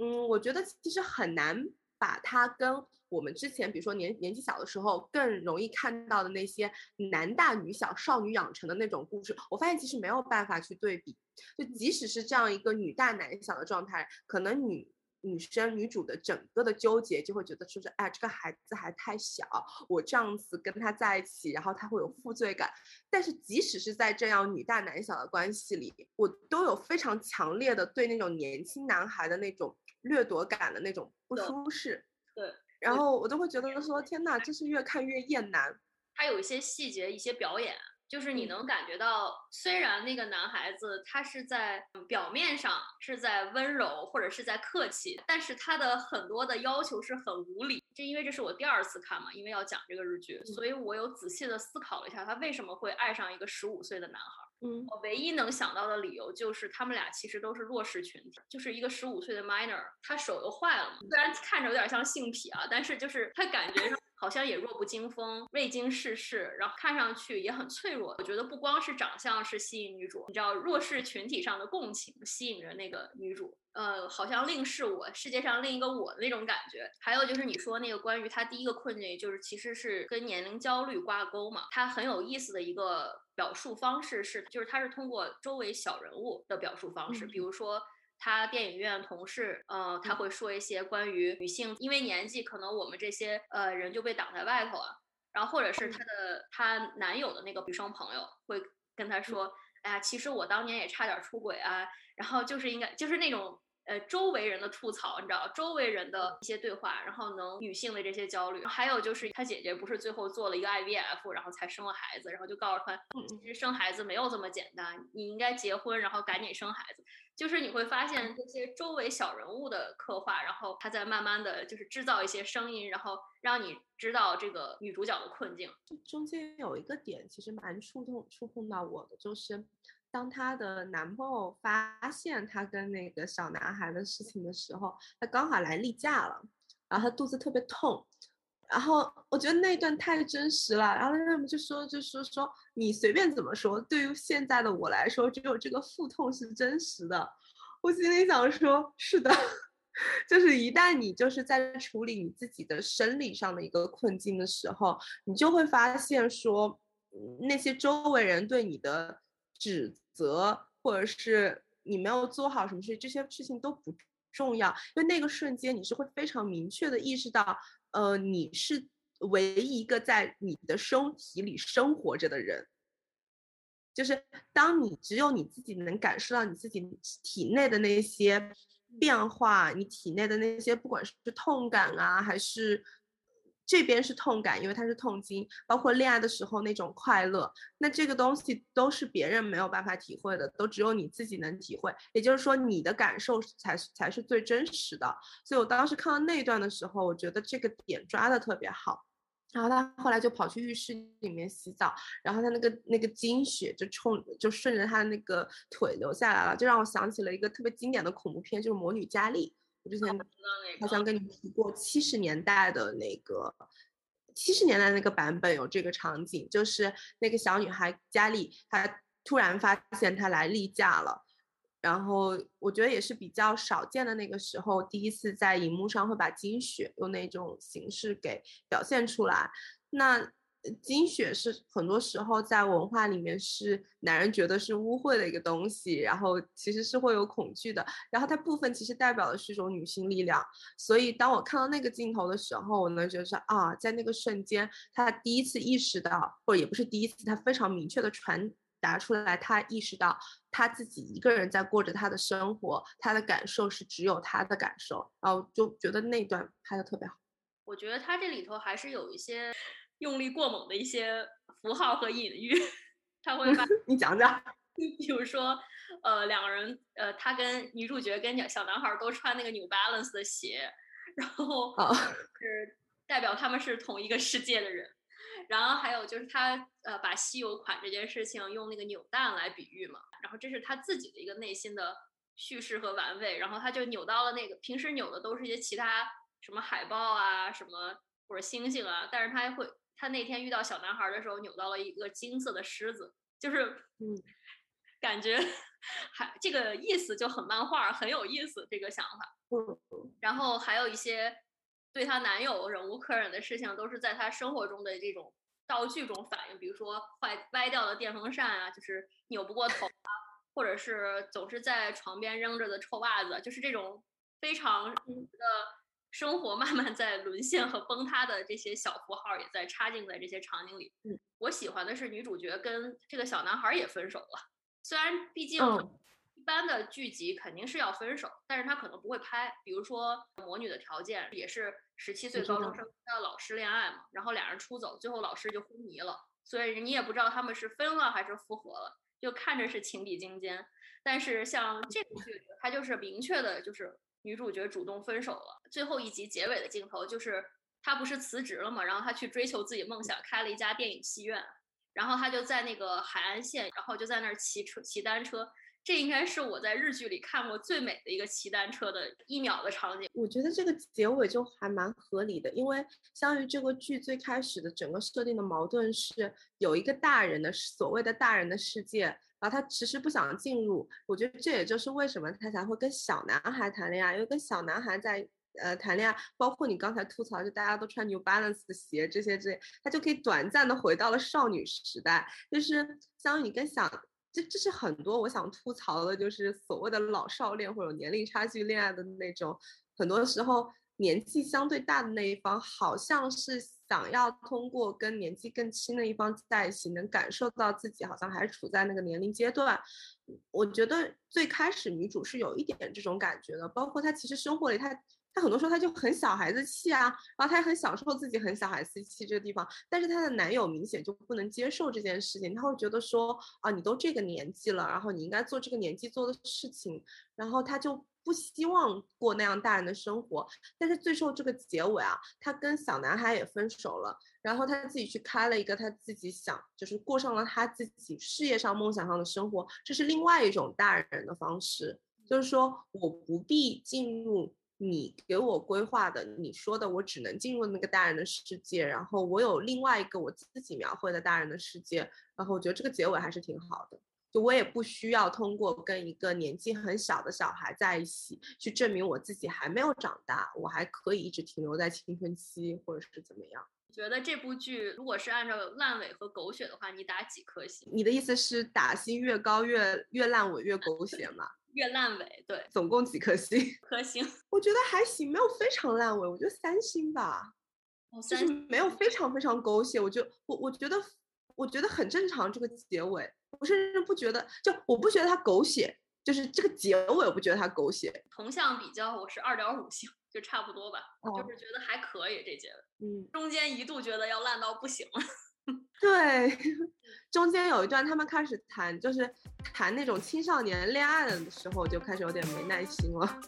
嗯，我觉得其实很难把他跟。我们之前，比如说年年纪小的时候，更容易看到的那些男大女小、少女养成的那种故事，我发现其实没有办法去对比。就即使是这样一个女大男小的状态，可能女女生女主的整个的纠结就会觉得说是，哎，这个孩子还太小，我这样子跟他在一起，然后他会有负罪感。但是即使是在这样女大男小的关系里，我都有非常强烈的对那种年轻男孩的那种掠夺感的那种不舒适。对。然后我就会觉得说，天呐，这是越看越厌男。他有一些细节，一些表演，就是你能感觉到，虽然那个男孩子他是在表面上是在温柔或者是在客气，但是他的很多的要求是很无理。这因为这是我第二次看嘛，因为要讲这个日剧，所以我有仔细的思考了一下，他为什么会爱上一个十五岁的男孩。嗯，我唯一能想到的理由就是他们俩其实都是弱势群体，就是一个十五岁的 minor，他手又坏了嘛，虽然看着有点像性癖啊，但是就是他感觉上好像也弱不禁风，未经世事，然后看上去也很脆弱。我觉得不光是长相是吸引女主，你知道弱势群体上的共情吸引着那个女主。呃，好像另是我世界上另一个我的那种感觉。还有就是你说那个关于他第一个困境，就是其实是跟年龄焦虑挂钩嘛。他很有意思的一个表述方式是，就是他是通过周围小人物的表述方式，比如说他电影院同事，呃，他会说一些关于女性，因为年纪可能我们这些呃人就被挡在外头啊。然后或者是他的他男友的那个女生朋友会跟他说，哎呀，其实我当年也差点出轨啊。然后就是应该就是那种呃周围人的吐槽，你知道，周围人的一些对话，然后能女性的这些焦虑，还有就是她姐姐不是最后做了一个 IVF，然后才生了孩子，然后就告诉她，其实生孩子没有这么简单，你应该结婚，然后赶紧生孩子。就是你会发现这些周围小人物的刻画，然后他在慢慢的就是制造一些声音，然后让你知道这个女主角的困境。中间有一个点其实蛮触动触碰到我的，就是。当她的男朋友发现她跟那个小男孩的事情的时候，她刚好来例假了，然后她肚子特别痛，然后我觉得那段太真实了，然后他们就说就说说你随便怎么说，对于现在的我来说，只有这个腹痛是真实的。我心里想说，是的，就是一旦你就是在处理你自己的生理上的一个困境的时候，你就会发现说，那些周围人对你的。指责，或者是你没有做好什么事，这些事情都不重要，因为那个瞬间你是会非常明确的意识到，呃，你是唯一一个在你的身体里生活着的人，就是当你只有你自己能感受到你自己体内的那些变化，你体内的那些不管是痛感啊，还是。这边是痛感，因为它是痛经，包括恋爱的时候那种快乐，那这个东西都是别人没有办法体会的，都只有你自己能体会。也就是说，你的感受才才是最真实的。所以我当时看到那一段的时候，我觉得这个点抓的特别好。然后他后来就跑去浴室里面洗澡，然后他那个那个经血就冲就顺着他的那个腿流下来了，就让我想起了一个特别经典的恐怖片，就是《魔女佳丽》。我之前好像跟你提过，七十年代的那个，七十年代那个版本有这个场景，就是那个小女孩佳丽，她突然发现她来例假了，然后我觉得也是比较少见的那个时候，第一次在荧幕上会把经血用那种形式给表现出来，那。精血是很多时候在文化里面是男人觉得是污秽的一个东西，然后其实是会有恐惧的。然后它部分其实代表的是一种女性力量。所以当我看到那个镜头的时候，我能觉得是啊，在那个瞬间，他第一次意识到，或者也不是第一次，他非常明确的传达出来，他意识到他自己一个人在过着他的生活，他的感受是只有他的感受。然后就觉得那段拍的特别好。我觉得他这里头还是有一些。用力过猛的一些符号和隐喻，他会把 你讲讲，比如说，呃，两个人，呃，他跟女主角跟小小男孩都穿那个 New Balance 的鞋，然后是代表他们是同一个世界的人。然后还有就是他呃把稀有款这件事情用那个扭蛋来比喻嘛，然后这是他自己的一个内心的叙事和玩味，然后他就扭到了那个平时扭的都是一些其他什么海报啊什么或者星星啊，但是他会。他那天遇到小男孩的时候，扭到了一个金色的狮子，就是嗯，感觉还这个意思就很漫画，很有意思这个想法。嗯，然后还有一些对她男友忍无可忍的事情，都是在她生活中的这种道具中反映，比如说坏歪掉的电风扇啊，就是扭不过头啊，或者是总是在床边扔着的臭袜子，就是这种非常的。生活慢慢在沦陷和崩塌的这些小符号也在插进在这些场景里。嗯，我喜欢的是女主角跟这个小男孩也分手了。虽然毕竟一般的剧集肯定是要分手，但是他可能不会拍。比如说《魔女的条件》也是十七岁高中生跟老师恋爱嘛，然后俩人出走，最后老师就昏迷了，所以你也不知道他们是分了还是复合了，就看着是情比金坚。但是像这部剧，它就是明确的，就是。女主角主动分手了。最后一集结尾的镜头就是她不是辞职了嘛，然后她去追求自己梦想，开了一家电影戏院，然后她就在那个海岸线，然后就在那儿骑车骑单车。这应该是我在日剧里看过最美的一个骑单车的一秒的场景。我觉得这个结尾就还蛮合理的，因为相当于这个剧最开始的整个设定的矛盾是有一个大人的所谓的大人的世界。然后他其实不想进入，我觉得这也就是为什么他才会跟小男孩谈恋爱，因为跟小男孩在呃谈恋爱，包括你刚才吐槽，就大家都穿 New Balance 的鞋这些这，他就可以短暂的回到了少女时代，就是相当于你跟小，这这是很多我想吐槽的，就是所谓的老少恋或者年龄差距恋爱的那种，很多时候年纪相对大的那一方好像是想要通过跟年纪更轻的一方在一起，能感受到自己好像还处在那个年龄阶段。我觉得最开始女主是有一点这种感觉的，包括她其实生活里她。她很多时候她就很小孩子气啊，然后她也很享受自己很小孩子气这个地方，但是她的男友明显就不能接受这件事情，他会觉得说啊，你都这个年纪了，然后你应该做这个年纪做的事情，然后他就不希望过那样大人的生活。但是最后这个结尾啊，他跟小男孩也分手了，然后他自己去开了一个他自己想，就是过上了他自己事业上梦想上的生活，这是另外一种大人的方式，就是说我不必进入。你给我规划的，你说的，我只能进入那个大人的世界，然后我有另外一个我自己描绘的大人的世界，然后我觉得这个结尾还是挺好的，就我也不需要通过跟一个年纪很小的小孩在一起去证明我自己还没有长大，我还可以一直停留在青春期或者是怎么样。觉得这部剧如果是按照烂尾和狗血的话，你打几颗星？你的意思是打星越高越越烂尾越狗血吗？越烂尾，对，总共几颗星？颗星，我觉得还行，没有非常烂尾，我觉得三星吧，就是没有非常非常狗血，我就我我觉得我觉得很正常，这个结尾，我甚至不觉得，就我不觉得它狗血，就是这个结尾我不觉得它狗血。同向比较，我是二点五星，就差不多吧，就是觉得还可以这结尾，嗯，中间一度觉得要烂到不行了。对，中间有一段他们开始谈，就是谈那种青少年恋爱的时候，就开始有点没耐心了。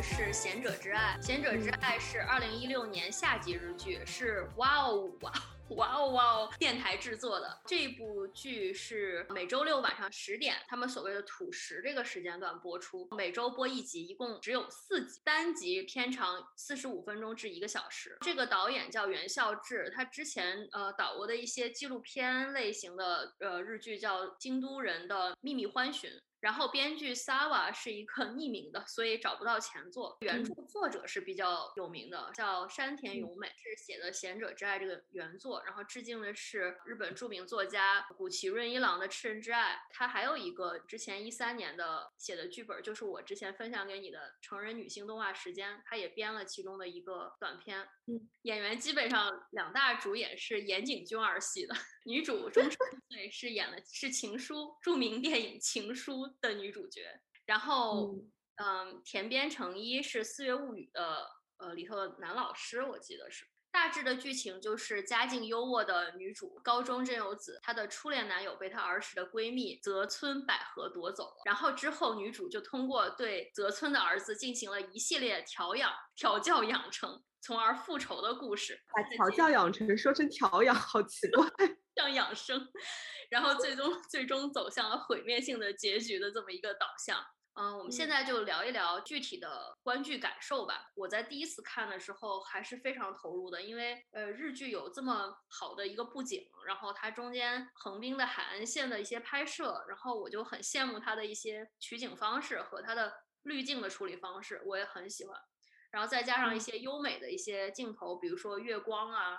剧是《贤者之爱》，《贤者之爱》是二零一六年夏季日剧，是哇哦哇。哇哦哇哦！电台制作的这部剧是每周六晚上十点，他们所谓的土时这个时间段播出，每周播一集，一共只有四集，单集片长四十五分钟至一个小时。这个导演叫袁孝志，他之前呃导过的一些纪录片类型的呃日剧叫《京都人的秘密欢寻》。然后编剧 Sava 是一个匿名的，所以找不到前作。原著作者是比较有名的，叫山田勇美，是写的《贤者之爱》这个原作。然后致敬的是日本著名作家古崎润一郎的《赤人之爱》。他还有一个之前一三年的写的剧本，就是我之前分享给你的成人女性动画《时间》，他也编了其中的一个短片。嗯，演员基本上两大主演是岩井俊二系的，女主中村 对是演了是《情书》著名电影《情书》。的女主角，然后，嗯，田边诚一是《四月物语》的呃里头的男老师，我记得是。大致的剧情就是家境优渥的女主高中真由子，她的初恋男友被她儿时的闺蜜泽村百合夺走了。然后之后女主就通过对泽村的儿子进行了一系列调养、调教养成，从而复仇的故事。把调教养成说成调养，好奇怪。像养生，然后最终最终走向了毁灭性的结局的这么一个导向。嗯，我们现在就聊一聊具体的观剧感受吧。我在第一次看的时候还是非常投入的，因为呃日剧有这么好的一个布景，然后它中间横滨的海岸线的一些拍摄，然后我就很羡慕它的一些取景方式和它的滤镜的处理方式，我也很喜欢。然后再加上一些优美的一些镜头，比如说月光啊。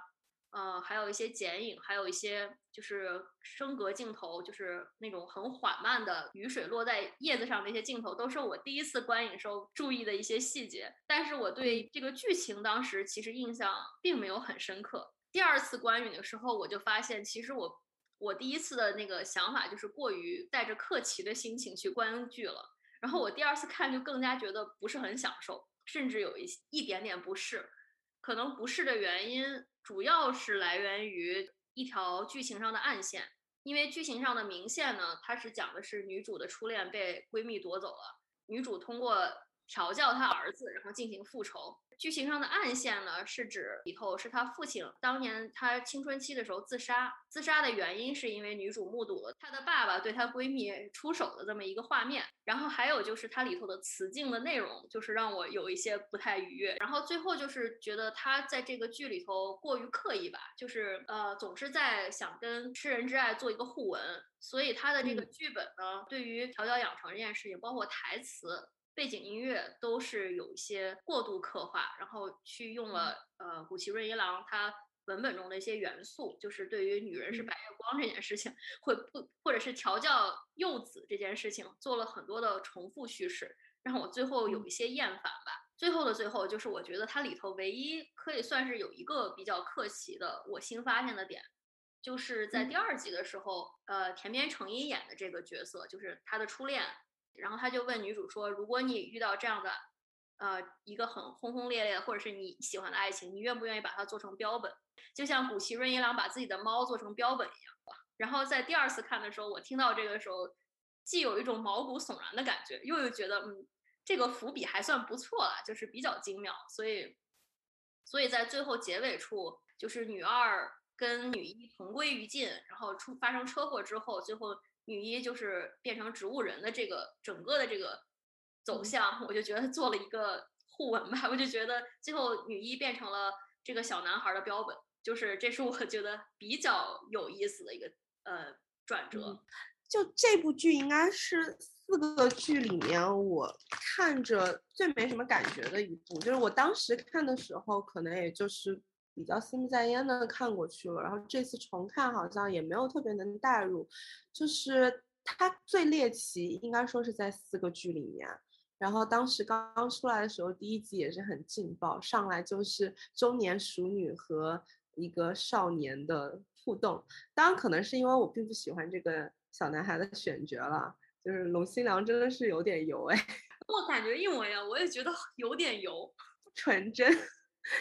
呃，还有一些剪影，还有一些就是升格镜头，就是那种很缓慢的雨水落在叶子上那些镜头，都是我第一次观影时候注意的一些细节。但是我对这个剧情当时其实印象并没有很深刻。第二次观影的时候，我就发现，其实我我第一次的那个想法就是过于带着客奇的心情去观剧了。然后我第二次看就更加觉得不是很享受，甚至有一一点点不适。可能不适的原因。主要是来源于一条剧情上的暗线，因为剧情上的明线呢，它是讲的是女主的初恋被闺蜜夺走了，女主通过调教他儿子，然后进行复仇。剧情上的暗线呢，是指里头是他父亲当年他青春期的时候自杀，自杀的原因是因为女主目睹了她的爸爸对她闺蜜出手的这么一个画面。然后还有就是它里头的词境的内容，就是让我有一些不太愉悦。然后最后就是觉得他在这个剧里头过于刻意吧，就是呃总是在想跟吃人之爱做一个互文，所以他的这个剧本呢，对于调教养成这件事情，包括台词。背景音乐都是有一些过度刻画，然后去用了呃古奇润一郎他文本中的一些元素，就是对于女人是白月光这件事情，会不或者是调教幼子这件事情，做了很多的重复叙事，让我最后有一些厌烦吧。最后的最后，就是我觉得它里头唯一可以算是有一个比较客奇的，我新发现的点，就是在第二集的时候，呃，田边诚一演的这个角色，就是他的初恋，然后他就问女主说，如果你遇到这样的。呃，一个很轰轰烈烈的，或者是你喜欢的爱情，你愿不愿意把它做成标本？就像古奇润一郎把自己的猫做成标本一样。然后在第二次看的时候，我听到这个时候，既有一种毛骨悚然的感觉，又又觉得，嗯，这个伏笔还算不错了，就是比较精妙。所以，所以在最后结尾处，就是女二跟女一同归于尽，然后出发生车祸之后，最后女一就是变成植物人的这个整个的这个。走向，我就觉得做了一个 互文吧，我就觉得最后女一变成了这个小男孩的标本，就是这是我觉得比较有意思的一个呃转折。就这部剧应该是四个剧里面我看着最没什么感觉的一部，就是我当时看的时候可能也就是比较心不在焉的看过去了，然后这次重看好像也没有特别能带入，就是它最猎奇应该说是在四个剧里面。然后当时刚刚出来的时候，第一集也是很劲爆，上来就是中年熟女和一个少年的互动。当然，可能是因为我并不喜欢这个小男孩的选角了，就是龙心良真的是有点油哎。我感觉一模一样，我也觉得有点油，不 纯真。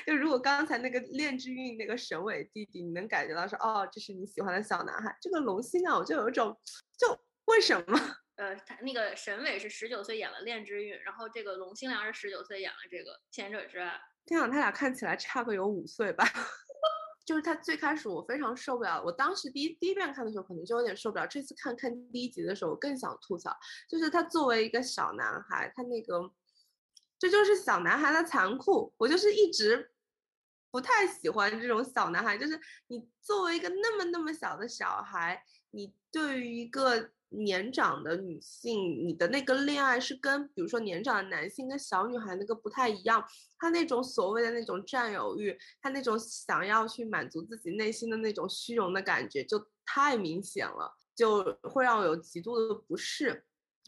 就如果刚才那个恋之韵那个沈伟弟弟，你能感觉到说，哦，这是你喜欢的小男孩。这个龙心啊我就有一种，就为什么？呃，他那个沈伟是十九岁演了《恋之韵》，然后这个龙心良是十九岁演了这个《前者之爱》。天啊，他俩看起来差个有五岁吧？就是他最开始我非常受不了，我当时第一第一遍看的时候可能就有点受不了，这次看看第一集的时候我更想吐槽，就是他作为一个小男孩，他那个这就是小男孩的残酷，我就是一直不太喜欢这种小男孩，就是你作为一个那么那么小的小孩，你对于一个。年长的女性，你的那个恋爱是跟比如说年长的男性跟小女孩那个不太一样，他那种所谓的那种占有欲，他那种想要去满足自己内心的那种虚荣的感觉就太明显了，就会让我有极度的不适。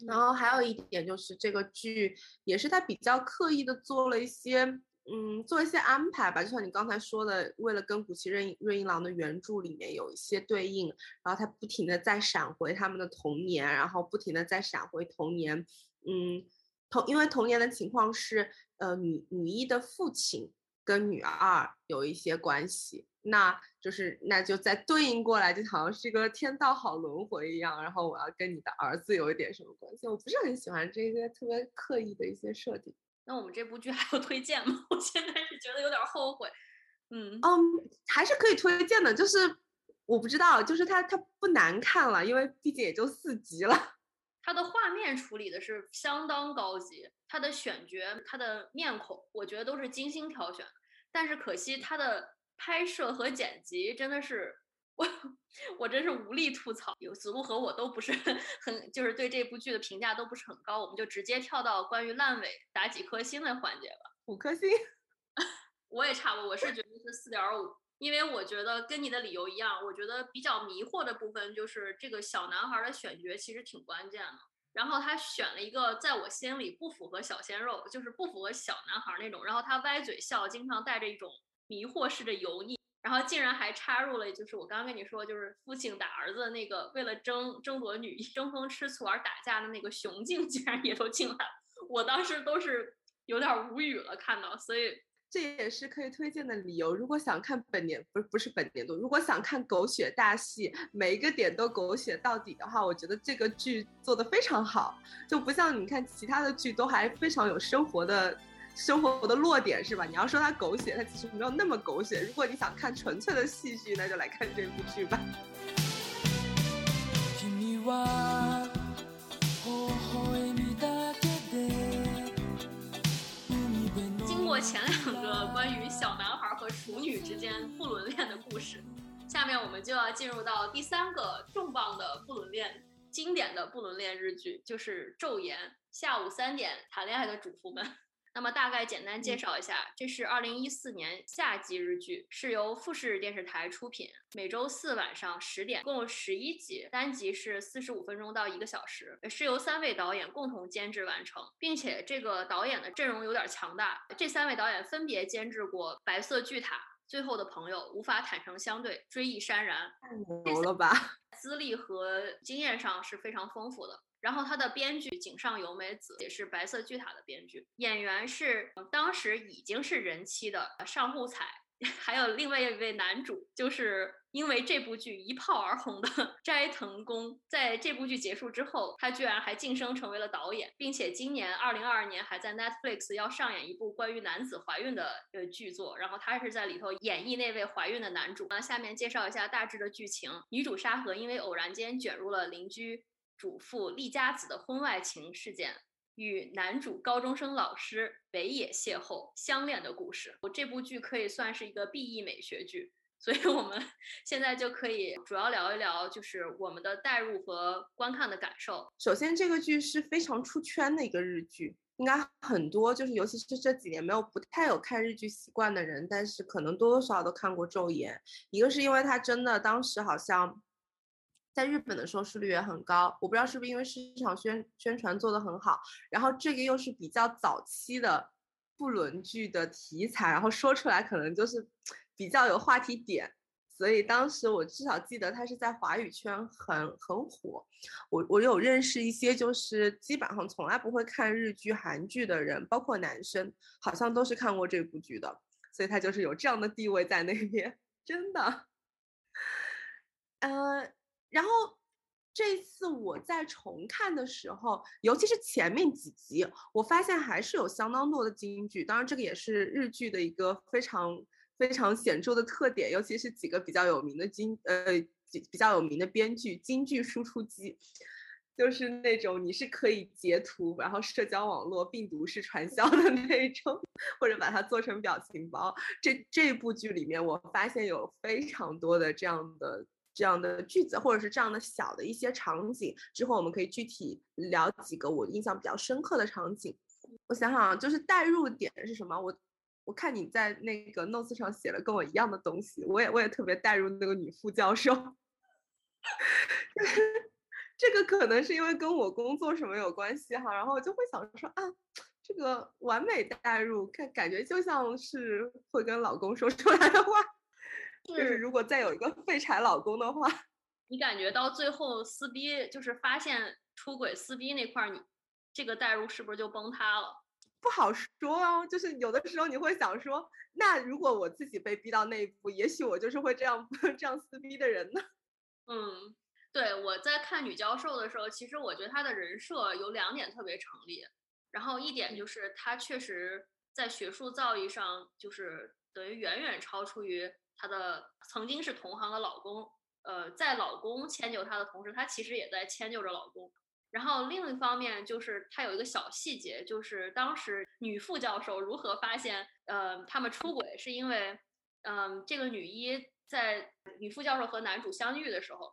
然后还有一点就是这个剧也是他比较刻意的做了一些。嗯，做一些安排吧，就像你刚才说的，为了跟古奇润润一郎的原著里面有一些对应，然后他不停的在闪回他们的童年，然后不停的在闪回童年。嗯，童因为童年的情况是，呃，女女一的父亲跟女二有一些关系，那就是那就再对应过来，就好像是一个天道好轮回一样，然后我要跟你的儿子有一点什么关系，我不是很喜欢这些特别刻意的一些设定。那我们这部剧还有推荐吗？我现在是觉得有点后悔。嗯嗯，还是可以推荐的，就是我不知道，就是它它不难看了，因为毕竟也就四集了。它的画面处理的是相当高级，它的选角、它的面孔，我觉得都是精心挑选。但是可惜它的拍摄和剪辑真的是。我我真是无力吐槽，有子路和我都不是 很，就是对这部剧的评价都不是很高，我们就直接跳到关于烂尾打几颗星的环节吧。五颗星，我也差不多，我是觉得是四点五，因为我觉得跟你的理由一样，我觉得比较迷惑的部分就是这个小男孩的选角其实挺关键的，然后他选了一个在我心里不符合小鲜肉，就是不符合小男孩那种，然后他歪嘴笑，经常带着一种迷惑式的油腻。然后竟然还插入了，就是我刚刚跟你说，就是父亲打儿子那个，为了争争夺女一，争风吃醋而打架的那个雄竞，竟然也都进来了。我当时都是有点无语了，看到，所以这也是可以推荐的理由。如果想看本年不是不是本年度，如果想看狗血大戏，每一个点都狗血到底的话，我觉得这个剧做的非常好，就不像你看其他的剧都还非常有生活的。生活的落点是吧？你要说它狗血，它其实没有那么狗血。如果你想看纯粹的戏剧，那就来看这部剧吧。经过前两个关于小男孩和处女之间不伦恋的故事，下面我们就要进入到第三个重磅的不伦恋，经典的不伦恋日剧，就是《昼颜》。下午三点谈恋爱的主妇们。那么大概简单介嗯绍一下，这是二零一四年夏季日剧，是由富士电视台出品，每周四晚上十点，共十一集，单集是四十五分钟到一个小时，是由三位导演共同监制完成，并且这个导演的阵容有点强大，这三位导演分别监制过《白色巨塔》。最后的朋友无法坦诚相对，追忆潸然，太牛了吧！资历和经验上是非常丰富的。然后他的编剧井上由美子也是《白色巨塔》的编剧，演员是当时已经是人妻的上户彩，还有另外一位男主，就是因为这部剧一炮而红的 斋藤工。在这部剧结束之后，他居然还晋升成为了导演，并且今年二零二二年还在 Netflix 要上演一部关于男子怀孕的呃剧作，然后他是在里头演绎那位怀孕的男主。那下面介绍一下大致的剧情：女主沙河因为偶然间卷入了邻居主妇丽佳子的婚外情事件。与男主高中生老师北野邂逅相恋的故事，我这部剧可以算是一个 B E 美学剧，所以我们 现在就可以主要聊一聊，就是我们的代入和观看的感受。首先，这个剧是非常出圈的一个日剧，应该很多就是尤其是这几年没有不太有看日剧习惯的人，但是可能多多少少都看过《昼颜》。一个是因为它真的当时好像在日本的收视率也很高，我不知道是不是因为市场宣宣传做得很好，然后这个又是比较早期的不伦剧的题材，然后说出来可能就是比较有话题点。所以当时我至少记得它是在华语圈很很火，我我有认识一些就是基本上从来不会看日剧、韩剧的人，包括男生，好像都是看过这部剧的，所以它就是有这样的地位在那边，真的。呃，然后这次我在重看的时候，尤其是前面几集，我发现还是有相当多的金句，当然这个也是日剧的一个非常。非常显著的特点，尤其是几个比较有名的金呃比较有名的编剧，金句输出机，就是那种你是可以截图，然后社交网络病毒式传销的那种，或者把它做成表情包。这这部剧里面，我发现有非常多的这样的这样的句子，或者是这样的小的一些场景。之后我们可以具体聊几个我印象比较深刻的场景。我想想，就是代入点是什么？我。我看你在那个 notes 上写了跟我一样的东西，我也我也特别带入那个女副教授，这个可能是因为跟我工作什么有关系哈，然后我就会想说啊，这个完美代入，看感觉就像是会跟老公说出来的话，就是如果再有一个废柴老公的话，你感觉到最后撕逼就是发现出轨撕逼那块儿，你这个代入是不是就崩塌了？不好说哦，就是有的时候你会想说，那如果我自己被逼到那一步，也许我就是会这样 这样撕逼的人呢。嗯，对，我在看女教授的时候，其实我觉得她的人设有两点特别成立，然后一点就是她确实在学术造诣上，就是等于远远超出于她的曾经是同行的老公，呃，在老公迁就她的同时，她其实也在迁就着老公。然后另一方面就是她有一个小细节，就是当时女副教授如何发现，呃，他们出轨是因为，嗯，这个女一在女副教授和男主相遇的时候，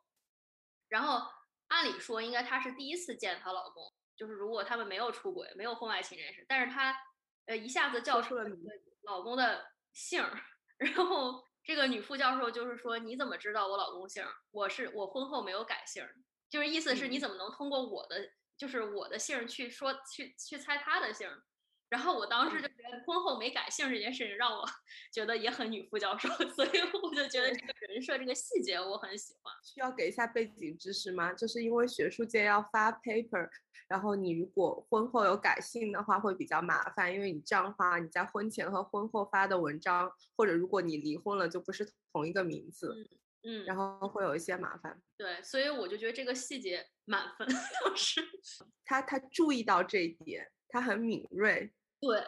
然后按理说应该她是第一次见她老公，就是如果他们没有出轨，没有婚外情这件事，但是她，呃，一下子叫出了老公的姓儿，然后这个女副教授就是说，你怎么知道我老公姓儿？我是我婚后没有改姓儿。就是意思是你怎么能通过我的，就是我的姓去说去去猜他的姓？然后我当时就觉得婚后没改姓这件事情让我 觉得也很女副教授，所以我就觉得这个人设这个细节我很喜欢。需要给一下背景知识吗？就是因为学术界要发 paper，然后你如果婚后有改姓的话会比较麻烦，因为你这样的话你在婚前和婚后发的文章，或者如果你离婚了就不是同一个名字。嗯，然后会有一些麻烦。对，所以我就觉得这个细节满分，当时他他注意到这一点，他很敏锐。对，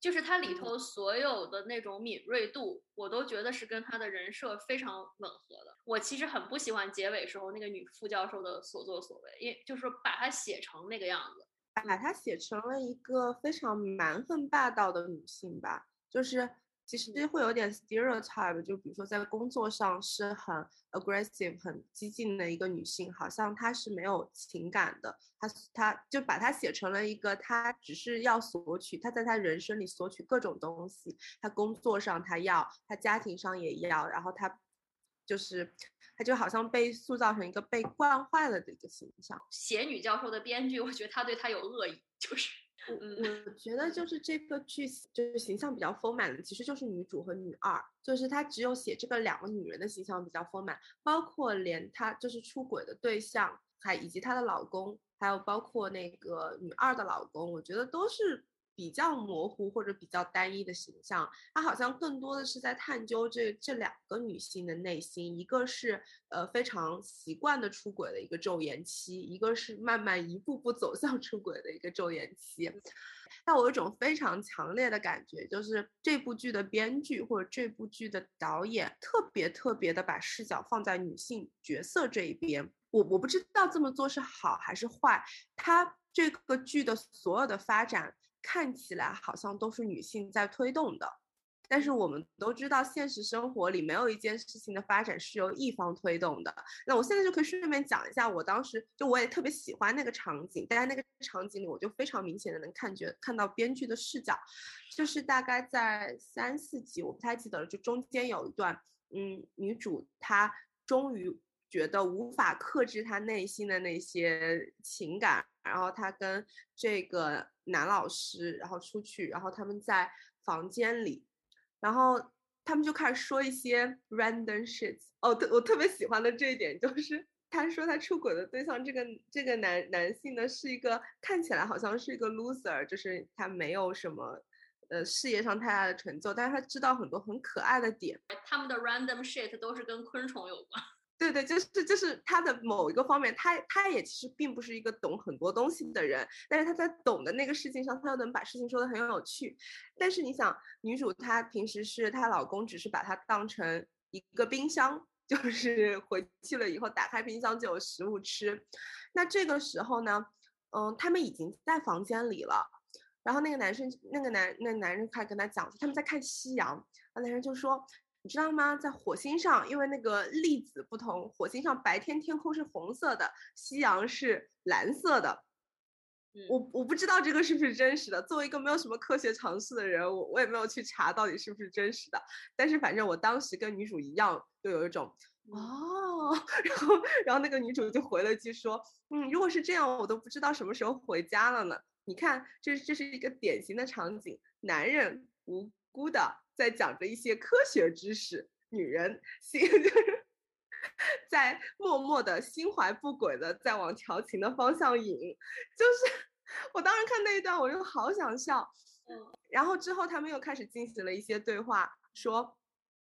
就是它里头所有的那种敏锐度，我都觉得是跟他的人设非常吻合的。我其实很不喜欢结尾时候那个女副教授的所作所为，因为就是把她写成那个样子，把她写成了一个非常蛮横霸道的女性吧，就是。其实会有点 stereotype，就比如说在工作上是很 aggressive、很激进的一个女性，好像她是没有情感的，她她就把她写成了一个她只是要索取，她在她人生里索取各种东西，她工作上她要，她家庭上也要，然后她就是她就好像被塑造成一个被惯坏了的一个形象。写女教授的编剧，我觉得他对她有恶意，就是。我我觉得就是这个剧就是形象比较丰满的，其实就是女主和女二，就是她只有写这个两个女人的形象比较丰满，包括连她就是出轨的对象，还以及她的老公，还有包括那个女二的老公，我觉得都是。比较模糊或者比较单一的形象，它好像更多的是在探究这这两个女性的内心，一个是呃非常习惯的出轨的一个昼颜期，一个是慢慢一步步走向出轨的一个昼颜期。但我有一种非常强烈的感觉，就是这部剧的编剧或者这部剧的导演特别特别的把视角放在女性角色这一边。我我不知道这么做是好还是坏。它这个剧的所有的发展。看起来好像都是女性在推动的，但是我们都知道，现实生活里没有一件事情的发展是由一方推动的。那我现在就可以顺便讲一下，我当时就我也特别喜欢那个场景，但在那个场景里，我就非常明显的能看觉看到编剧的视角，就是大概在三四集，我不太记得了，就中间有一段，嗯，女主她终于。觉得无法克制他内心的那些情感，然后他跟这个男老师，然后出去，然后他们在房间里，然后他们就开始说一些 random shit。哦，特我特别喜欢的这一点就是，他说他出轨的对象这个这个男男性呢是一个看起来好像是一个 loser，就是他没有什么呃事业上太大的成就，但是他知道很多很可爱的点。他们的 random shit 都是跟昆虫有关。对对，就是就是他的某一个方面，他他也其实并不是一个懂很多东西的人，但是他在懂的那个事情上，他又能把事情说的很有趣。但是你想，女主她平时是她老公，只是把她当成一个冰箱，就是回去了以后打开冰箱就有食物吃。那这个时候呢，嗯，他们已经在房间里了，然后那个男生，那个男那男人开始跟他讲他们在看夕阳，那男人就说。你知道吗？在火星上，因为那个粒子不同，火星上白天天空是红色的，夕阳是蓝色的。我我不知道这个是不是真实的。作为一个没有什么科学常识的人，我我也没有去查到底是不是真实的。但是反正我当时跟女主一样，就有一种哦，然后然后那个女主就回了一句说，嗯，如果是这样，我都不知道什么时候回家了呢。你看，这这是一个典型的场景，男人无辜的。在讲着一些科学知识，女人心 就是在默默的心怀不轨的在往调情的方向引，就是我当时看那一段我就好想笑，嗯，然后之后他们又开始进行了一些对话，说，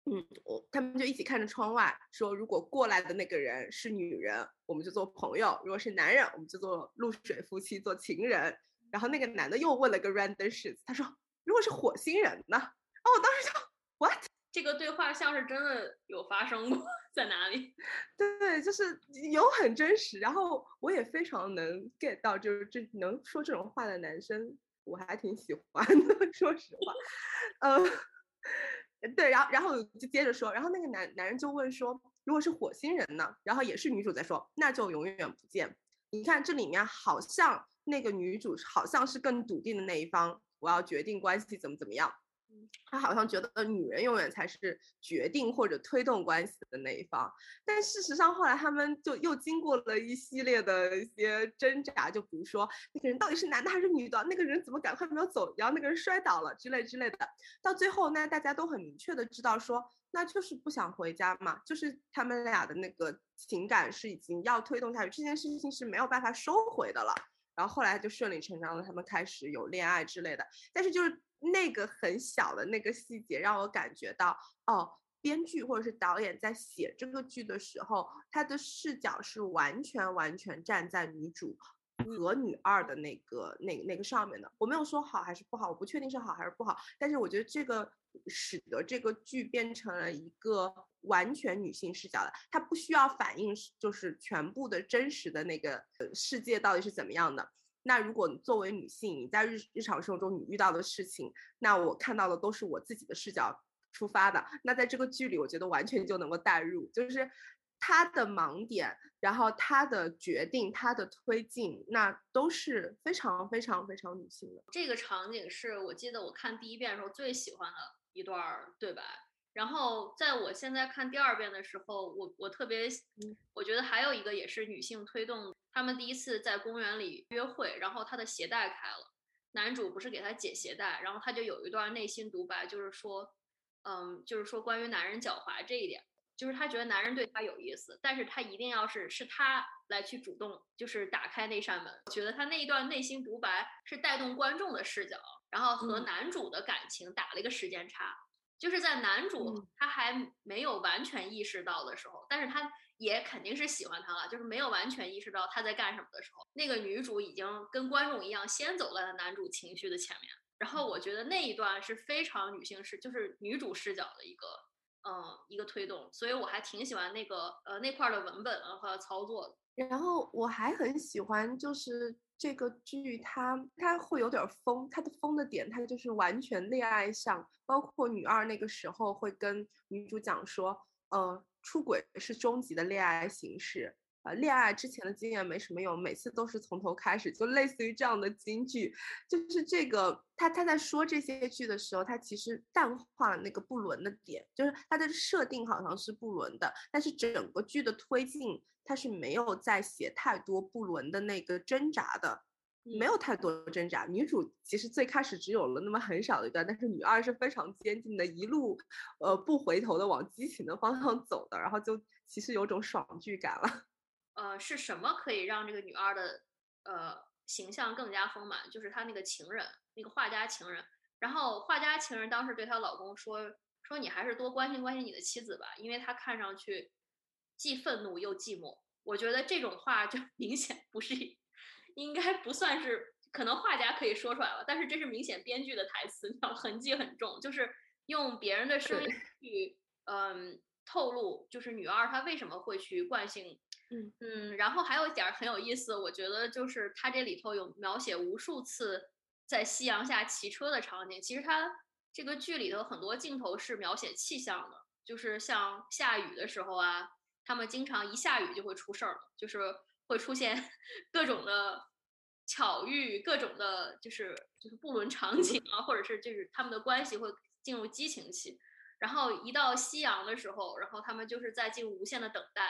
嗯，我他们就一起看着窗外，说如果过来的那个人是女人，我们就做朋友；如果是男人，我们就做露水夫妻，做情人。然后那个男的又问了个 random shit，他说如果是火星人呢？哦，我当时就 what 这个对话像是真的有发生过，在哪里？对，就是有很真实。然后我也非常能 get 到，就是这能说这种话的男生，我还挺喜欢的。说实话，嗯，对，然后然后就接着说，然后那个男男人就问说，如果是火星人呢？然后也是女主在说，那就永远不见。你看这里面好像那个女主好像是更笃定的那一方，我要决定关系怎么怎么样。他好像觉得女人永远才是决定或者推动关系的那一方，但事实上后来他们就又经过了一系列的一些挣扎，就比如说那个人到底是男的还是女的，那个人怎么赶快没有走，然后那个人摔倒了之类之类的。到最后呢，大家都很明确的知道说，那就是不想回家嘛，就是他们俩的那个情感是已经要推动下去，这件事情是没有办法收回的了。然后后来就顺理成章的他们开始有恋爱之类的，但是就是。那个很小的那个细节让我感觉到，哦，编剧或者是导演在写这个剧的时候，他的视角是完全完全站在女主和女二的那个那那个上面的。我没有说好还是不好，我不确定是好还是不好，但是我觉得这个使得这个剧变成了一个完全女性视角的，它不需要反映就是全部的真实的那个世界到底是怎么样的。那如果作为女性，你在日日常生活中你遇到的事情，那我看到的都是我自己的视角出发的。那在这个剧里，我觉得完全就能够代入，就是他的盲点，然后他的决定，他的推进，那都是非常非常非常女性的。这个场景是我记得我看第一遍的时候最喜欢的一段对白。然后在我现在看第二遍的时候，我我特别，我觉得还有一个也是女性推动，他们第一次在公园里约会，然后她的鞋带开了，男主不是给她解鞋带，然后他就有一段内心独白，就是说，嗯，就是说关于男人狡猾这一点，就是他觉得男人对他有意思，但是他一定要是是他来去主动，就是打开那扇门。我觉得他那一段内心独白是带动观众的视角，然后和男主的感情打了一个时间差。就是在男主他还没有完全意识到的时候，但是他也肯定是喜欢他了。就是没有完全意识到他在干什么的时候，那个女主已经跟观众一样先走在了男主情绪的前面。然后我觉得那一段是非常女性视，就是女主视角的一个，嗯，一个推动。所以我还挺喜欢那个呃那块的文本和操作的。然后我还很喜欢就是。这个剧它它会有点疯，它的疯的点它就是完全恋爱向，包括女二那个时候会跟女主讲说，呃，出轨是终极的恋爱形式，呃，恋爱之前的经验没什么用，每次都是从头开始，就类似于这样的金句，就是这个他他在说这些剧的时候，他其实淡化了那个不伦的点，就是他的设定好像是不伦的，但是整个剧的推进。他是没有在写太多不伦的那个挣扎的，没有太多挣扎。女主其实最开始只有了那么很少的一段，但是女二是非常坚定的，一路呃不回头的往激情的方向走的，然后就其实有种爽剧感了。呃，是什么可以让这个女二的呃形象更加丰满？就是她那个情人，那个画家情人。然后画家情人当时对她老公说：“说你还是多关心关心你的妻子吧，因为她看上去。”既愤怒又寂寞，我觉得这种话就 明显不是，应该不算是，可能画家可以说出来了，但是这是明显编剧的台词，痕迹很重，就是用别人的声音去，嗯，透露，就是女二她为什么会去惯性，嗯，然后还有一点很有意思，我觉得就是他这里头有描写无数次在夕阳下骑车的场景，其实他这个剧里头很多镜头是描写气象的，就是像下雨的时候啊。他们经常一下雨就会出事儿，就是会出现 各种的巧遇，各种的，就是就是不伦场景啊，或者是就是他们的关系会进入激情期，然后一到夕阳的时候，然后他们就是在进入无限的等待，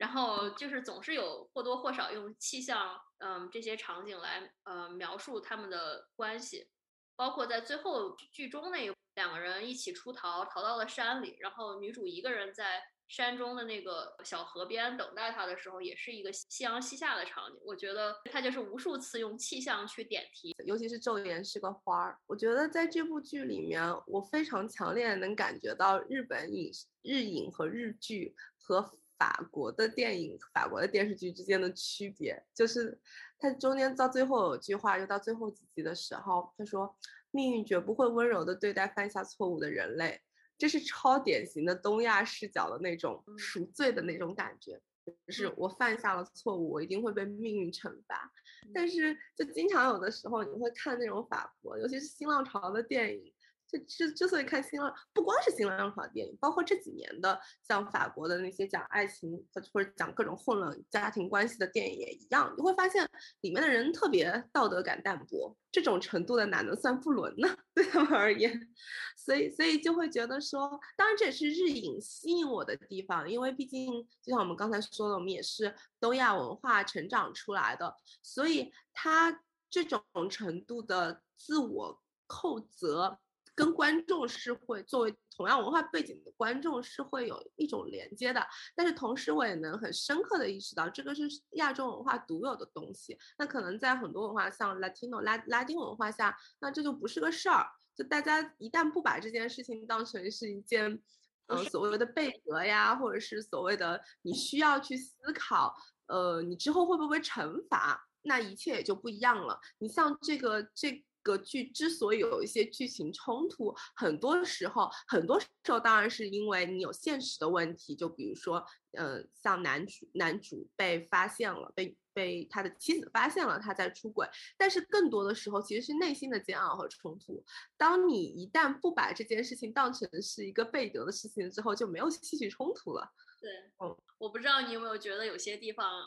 然后就是总是有或多或少用气象，嗯，这些场景来呃描述他们的关系，包括在最后剧中那两个人一起出逃，逃到了山里，然后女主一个人在。山中的那个小河边等待他的时候，也是一个夕阳西下的场景。我觉得他就是无数次用气象去点题，尤其是昼颜是个花儿。我觉得在这部剧里面，我非常强烈能感觉到日本影日影和日剧和法国的电影、法国的电视剧之间的区别。就是他中间到最后有句话，就到最后几集的时候，他说：“命运绝不会温柔的对待犯下错误的人类。”这是超典型的东亚视角的那种赎罪的那种感觉，就是我犯下了错误，我一定会被命运惩罚。但是就经常有的时候，你会看那种法国，尤其是新浪潮的电影。就之之所以看新浪，不光是新浪潮电影，包括这几年的像法国的那些讲爱情或或者讲各种混乱家庭关系的电影也一样，你会发现里面的人特别道德感淡薄，这种程度的哪能算不伦呢？对他们而言，所以所以就会觉得说，当然这也是日影吸引我的地方，因为毕竟就像我们刚才说的，我们也是东亚文化成长出来的，所以它这种程度的自我扣责。跟观众是会作为同样文化背景的观众是会有一种连接的，但是同时我也能很深刻的意识到这个是亚洲文化独有的东西。那可能在很多文化像 Latino 拉拉丁文化下，那这就不是个事儿。就大家一旦不把这件事情当成是一件，呃，所谓的贝壳 呀，或者是所谓的你需要去思考，呃，你之后会不会惩罚，那一切也就不一样了。你像这个这。个剧之所以有一些剧情冲突，很多时候，很多时候当然是因为你有现实的问题，就比如说，呃，像男主男主被发现了，被被他的妻子发现了他在出轨，但是更多的时候其实是内心的煎熬和冲突。当你一旦不把这件事情当成是一个背德的事情之后，就没有戏剧冲突了。对，嗯，我不知道你有没有觉得有些地方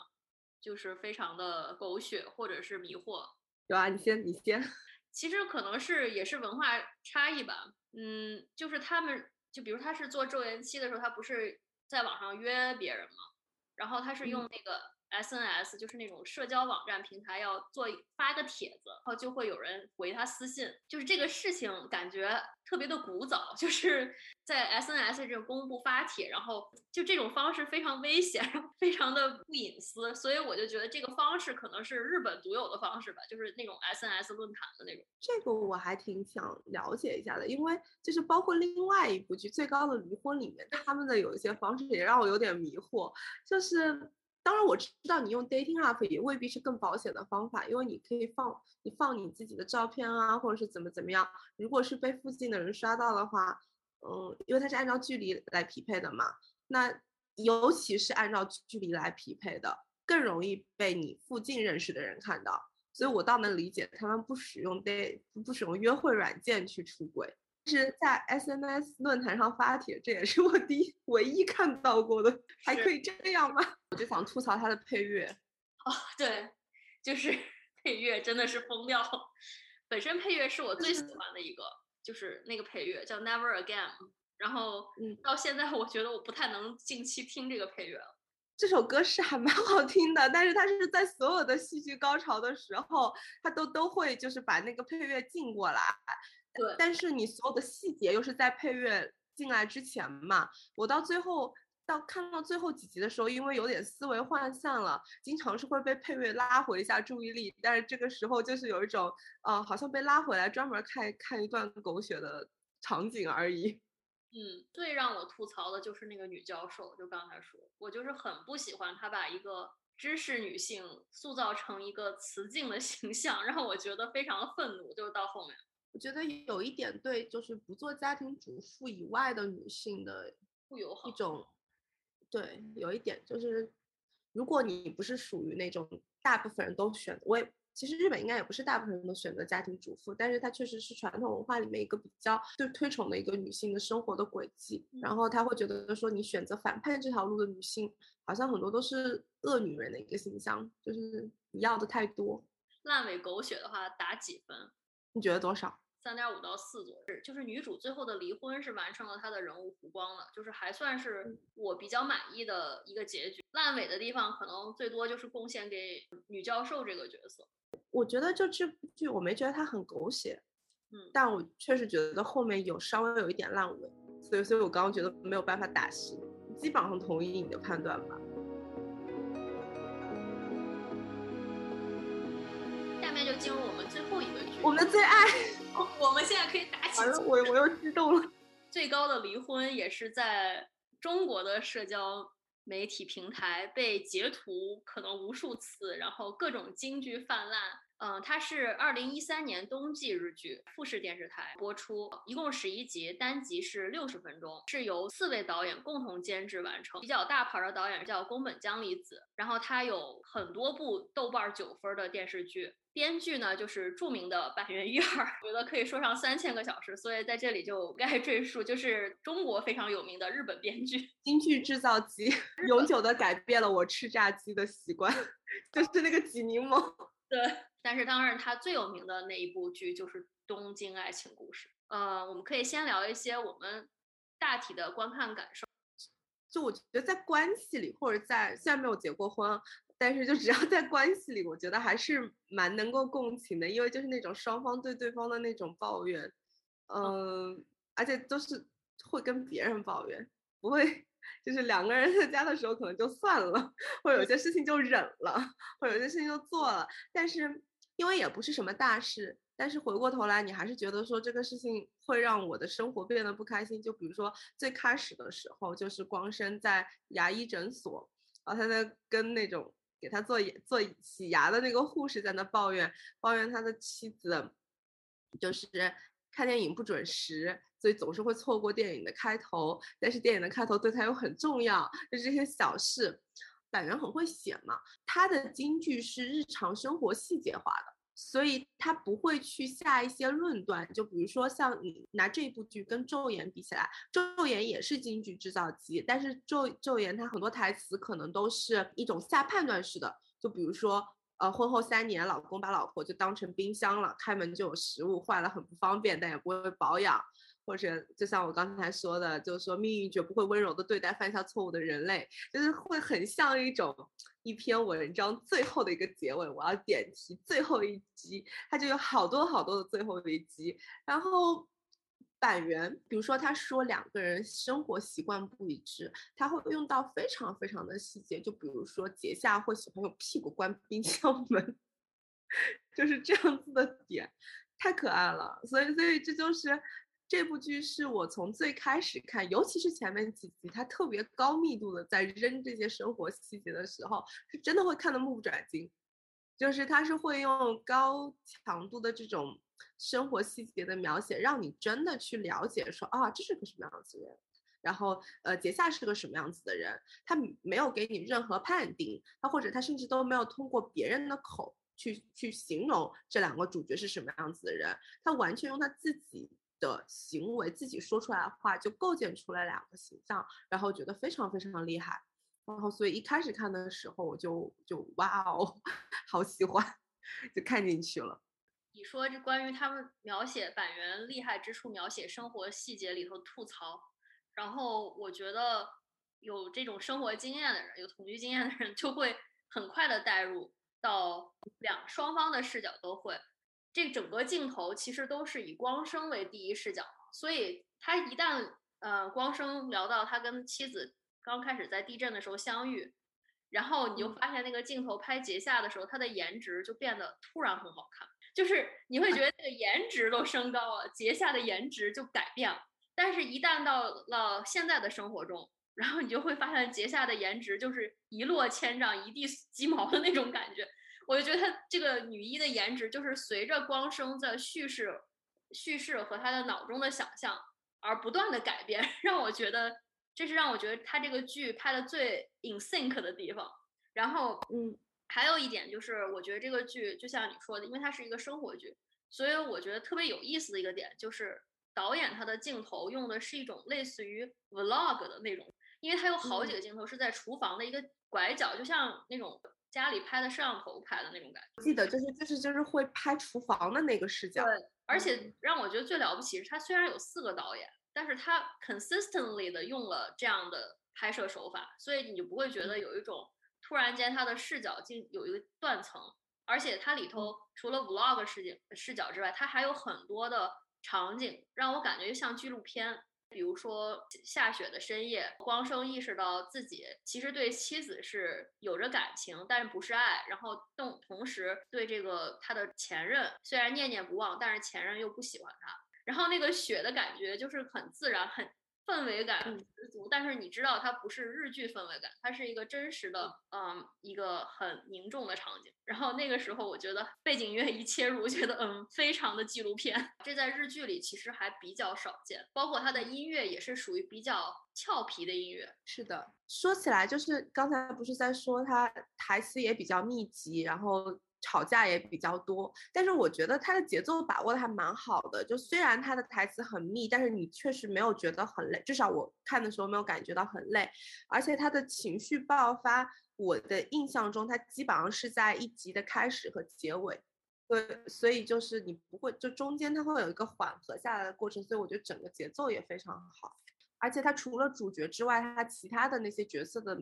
就是非常的狗血或者是迷惑。有啊，你先，你先。其实可能是也是文化差异吧，嗯，就是他们就比如他是做周延期的时候，他不是在网上约别人吗？然后他是用那个。S N S 就是那种社交网站平台，要做发个帖子，然后就会有人回他私信，就是这个事情感觉特别的古早，就是在 S N S 这种公布发帖，然后就这种方式非常危险，非常的不隐私，所以我就觉得这个方式可能是日本独有的方式吧，就是那种 S N S 论坛的那种。这个我还挺想了解一下的，因为就是包括另外一部剧《最高的离婚》里面，他们的有一些方式也让我有点迷惑，就是。当然我知道你用 dating app 也未必是更保险的方法，因为你可以放你放你自己的照片啊，或者是怎么怎么样。如果是被附近的人刷到的话，嗯，因为它是按照距离来匹配的嘛，那尤其是按照距离来匹配的，更容易被你附近认识的人看到。所以我倒能理解他们不使用 date 不使用约会软件去出轨。是在 SNS 论坛上发帖，这也是我第一唯一看到过的，还可以这样吗？我就想吐槽他的配乐，哦，对，就是 配乐真的是疯掉。本身配乐是我最喜欢的一个，就是那个配乐叫 Never Again，然后到现在我觉得我不太能近期听这个配乐了。这首歌是还蛮好听的，但是它是在所有的戏剧高潮的时候，它都都会就是把那个配乐进过来。对，但是你所有的细节又是在配乐进来之前嘛？我到最后到看到最后几集的时候，因为有点思维涣散了，经常是会被配乐拉回一下注意力。但是这个时候就是有一种，呃，好像被拉回来专门看看一段狗血的场景而已。嗯，最让我吐槽的就是那个女教授，就刚才说，我就是很不喜欢她把一个知识女性塑造成一个雌竞的形象，让我觉得非常的愤怒。就是到后面。我觉得有一点对，就是不做家庭主妇以外的女性的不友好一种，对，有一点就是，如果你不是属于那种大部分人都选，我也其实日本应该也不是大部分人都选择家庭主妇，但是它确实是传统文化里面一个比较就推崇的一个女性的生活的轨迹，然后他会觉得说你选择反叛这条路的女性，好像很多都是恶女人的一个形象，就是你要的太多。烂尾狗血的话打几分？你觉得多少？三点五到四左右，就是女主最后的离婚是完成了她的人物弧光了，就是还算是我比较满意的一个结局。烂尾的地方可能最多就是贡献给女教授这个角色。我觉得就这部剧我没觉得它很狗血，嗯，但我确实觉得后面有稍微有一点烂尾，所以所以我刚刚觉得没有办法打戏，基本上同意你的判断吧。下面就进入我们最后一个剧，我们的最爱。我们现在可以打起。我我又激动了。最高的离婚也是在中国的社交媒体平台被截图，可能无数次，然后各种金句泛滥。嗯，它是二零一三年冬季日剧，富士电视台播出，一共十一集，单集是六十分钟，是由四位导演共同监制完成。比较大牌的导演叫宫本江里子，然后他有很多部豆瓣九分的电视剧。编剧呢，就是著名的板垣瑞二，我觉得可以说上三千个小时，所以在这里就不该赘述。就是中国非常有名的日本编剧，京剧制造机，永久的改变了我吃炸鸡的习惯，就是那个挤柠檬。对，但是当然他最有名的那一部剧就是《东京爱情故事》。呃，我们可以先聊一些我们大体的观看感受。就我觉得在关系里，或者在虽然没有结过婚。但是就只要在关系里，我觉得还是蛮能够共情的，因为就是那种双方对对方的那种抱怨，嗯，而且都是会跟别人抱怨，不会就是两个人在家的时候可能就算了，或有些事情就忍了，或有些事情就做了。但是因为也不是什么大事，但是回过头来你还是觉得说这个事情会让我的生活变得不开心。就比如说最开始的时候，就是光生在牙医诊所，然后他在跟那种。给他做做洗牙的那个护士在那抱怨，抱怨他的妻子就是看电影不准时，所以总是会错过电影的开头。但是电影的开头对他又很重要，就这些小事，板垣很会写嘛。他的京剧是日常生活细节化的。所以他不会去下一些论断，就比如说像你拿这部剧跟《昼颜》比起来，《昼颜》也是京剧制造机，但是《昼昼颜》它很多台词可能都是一种下判断式的，就比如说，呃，婚后三年，老公把老婆就当成冰箱了，开门就有食物，坏了很不方便，但也不会保养。或者就像我刚才说的，就是说命运绝不会温柔的对待犯下错误的人类，就是会很像一种一篇文章最后的一个结尾。我要点题最后一集，它就有好多好多的最后一集。然后板垣，比如说他说两个人生活习惯不一致，他会用到非常非常的细节。就比如说节下会喜欢用屁股关冰箱门，就是这样子的点，太可爱了。所以，所以这就是。这部剧是我从最开始看，尤其是前面几集，他特别高密度的在扔这些生活细节的时候，是真的会看得目不转睛。就是他是会用高强度的这种生活细节的描写，让你真的去了解，说啊，这是个什么样子的人，然后呃，杰夏是个什么样子的人，他没有给你任何判定，他或者他甚至都没有通过别人的口去去形容这两个主角是什么样子的人，他完全用他自己。的行为自己说出来的话就构建出来两个形象，然后觉得非常非常厉害，然后所以一开始看的时候我就就哇哦，好喜欢，就看进去了。你说这关于他们描写板垣厉害之处，描写生活细节里头吐槽，然后我觉得有这种生活经验的人，有同居经验的人就会很快的带入到两双方的视角都会。这整个镜头其实都是以光生为第一视角，所以他一旦呃光生聊到他跟妻子刚开始在地震的时候相遇，然后你就发现那个镜头拍杰下的时候，她的颜值就变得突然很好看，就是你会觉得 那个颜值都升高了，杰下的颜值就改变了。但是，一旦到了现在的生活中，然后你就会发现杰下的颜值就是一落千丈、一地鸡毛的那种感觉。我就觉得她这个女一的颜值，就是随着光生的叙事、叙事和她的脑中的想象而不断的改变，让我觉得这是让我觉得他这个剧拍的最 in sync 的地方。然后，嗯，还有一点就是，我觉得这个剧就像你说的，因为它是一个生活剧，所以我觉得特别有意思的一个点就是导演他的镜头用的是一种类似于 vlog 的那种，因为他有好几个镜头是在厨房的一个拐角，就像那种。家里拍的摄像头拍的那种感觉，记得就是就是就是会拍厨房的那个视角。对，而且让我觉得最了不起是，他虽然有四个导演，但是他 consistently 的用了这样的拍摄手法，所以你就不会觉得有一种突然间他的视角进有一个断层，而且它里头除了 vlog 视角视角之外，它还有很多的场景，让我感觉就像纪录片。比如说下雪的深夜，光生意识到自己其实对妻子是有着感情，但是不是爱。然后同同时对这个他的前任虽然念念不忘，但是前任又不喜欢他。然后那个雪的感觉就是很自然，很。氛围感十足，但是你知道它不是日剧氛围感，它是一个真实的，嗯，一个很凝重的场景。然后那个时候，我觉得背景音乐一切入，觉得嗯，非常的纪录片。这在日剧里其实还比较少见，包括它的音乐也是属于比较俏皮的音乐。是的，说起来就是刚才不是在说它台词也比较密集，然后。吵架也比较多，但是我觉得他的节奏把握的还蛮好的。就虽然他的台词很密，但是你确实没有觉得很累，至少我看的时候没有感觉到很累。而且他的情绪爆发，我的印象中他基本上是在一集的开始和结尾，对，所以就是你不会就中间他会有一个缓和下来的过程，所以我觉得整个节奏也非常好。而且他除了主角之外，他其他的那些角色的。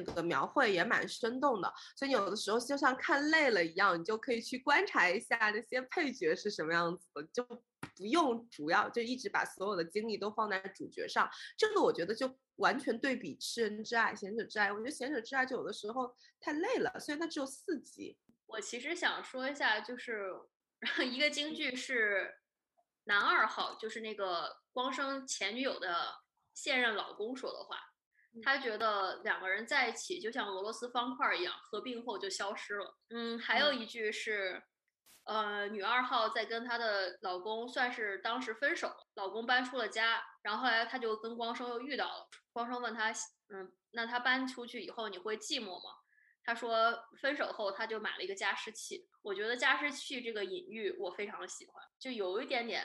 那个描绘也蛮生动的，所以有的时候就像看累了一样，你就可以去观察一下那些配角是什么样子的，就不用主要就一直把所有的精力都放在主角上。这个我觉得就完全对比《吃人之爱》《贤者之爱》，我觉得《贤者之爱》就有的时候太累了，虽然它只有四集。我其实想说一下，就是一个京剧是男二号，就是那个光生前女友的现任老公说的话。他觉得两个人在一起就像俄罗斯方块一样，合并后就消失了。嗯，还有一句是，呃，女二号在跟她的老公算是当时分手了，老公搬出了家，然后后来她就跟光生又遇到了。光生问她，嗯，那她搬出去以后你会寂寞吗？她说分手后她就买了一个加湿器。我觉得加湿器这个隐喻我非常喜欢，就有一点点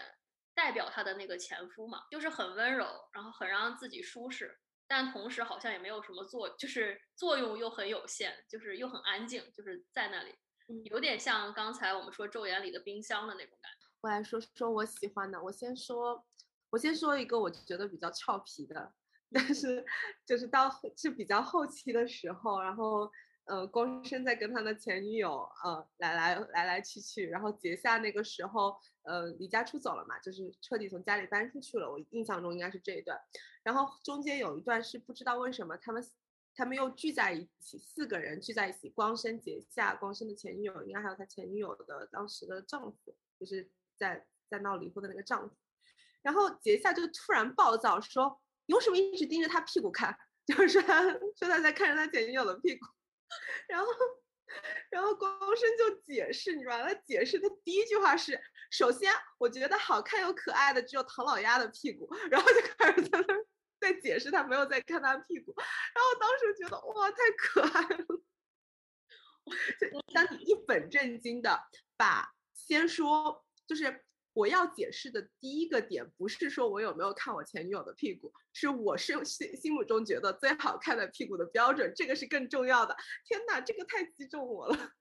代表她的那个前夫嘛，就是很温柔，然后很让自己舒适，但同时好像也没有什么作，就是作用又很有限，就是又很安静，就是在那里。有点像刚才我们说《咒言》里的冰箱的那种感觉。我来说说我喜欢的，我先说，我先说一个我觉得比较俏皮的，但是就是到是比较后期的时候，然后呃，光生在跟他的前女友呃来来来来去去，然后结下那个时候呃离家出走了嘛，就是彻底从家里搬出去了。我印象中应该是这一段，然后中间有一段是不知道为什么他们。他们又聚在一起，四个人聚在一起。光生、结夏、光生的前女友，应该还有他前女友的当时的丈夫，就是在在闹离婚的那个丈夫。然后结夏就突然暴躁说：“你为什么一直盯着他屁股看？” 就是说说他在看着他前女友的屁股。然后，然后光生就解释，你知道吗他解释，他第一句话是：“首先，我觉得好看又可爱的只有唐老鸭的屁股。”然后就开始在那。在解释他没有在看他屁股，然后当时觉得哇太可爱了。就当你一本正经的把先说，就是我要解释的第一个点，不是说我有没有看我前女友的屁股，是我是心心目中觉得最好看的屁股的标准，这个是更重要的。天哪，这个太击中我了。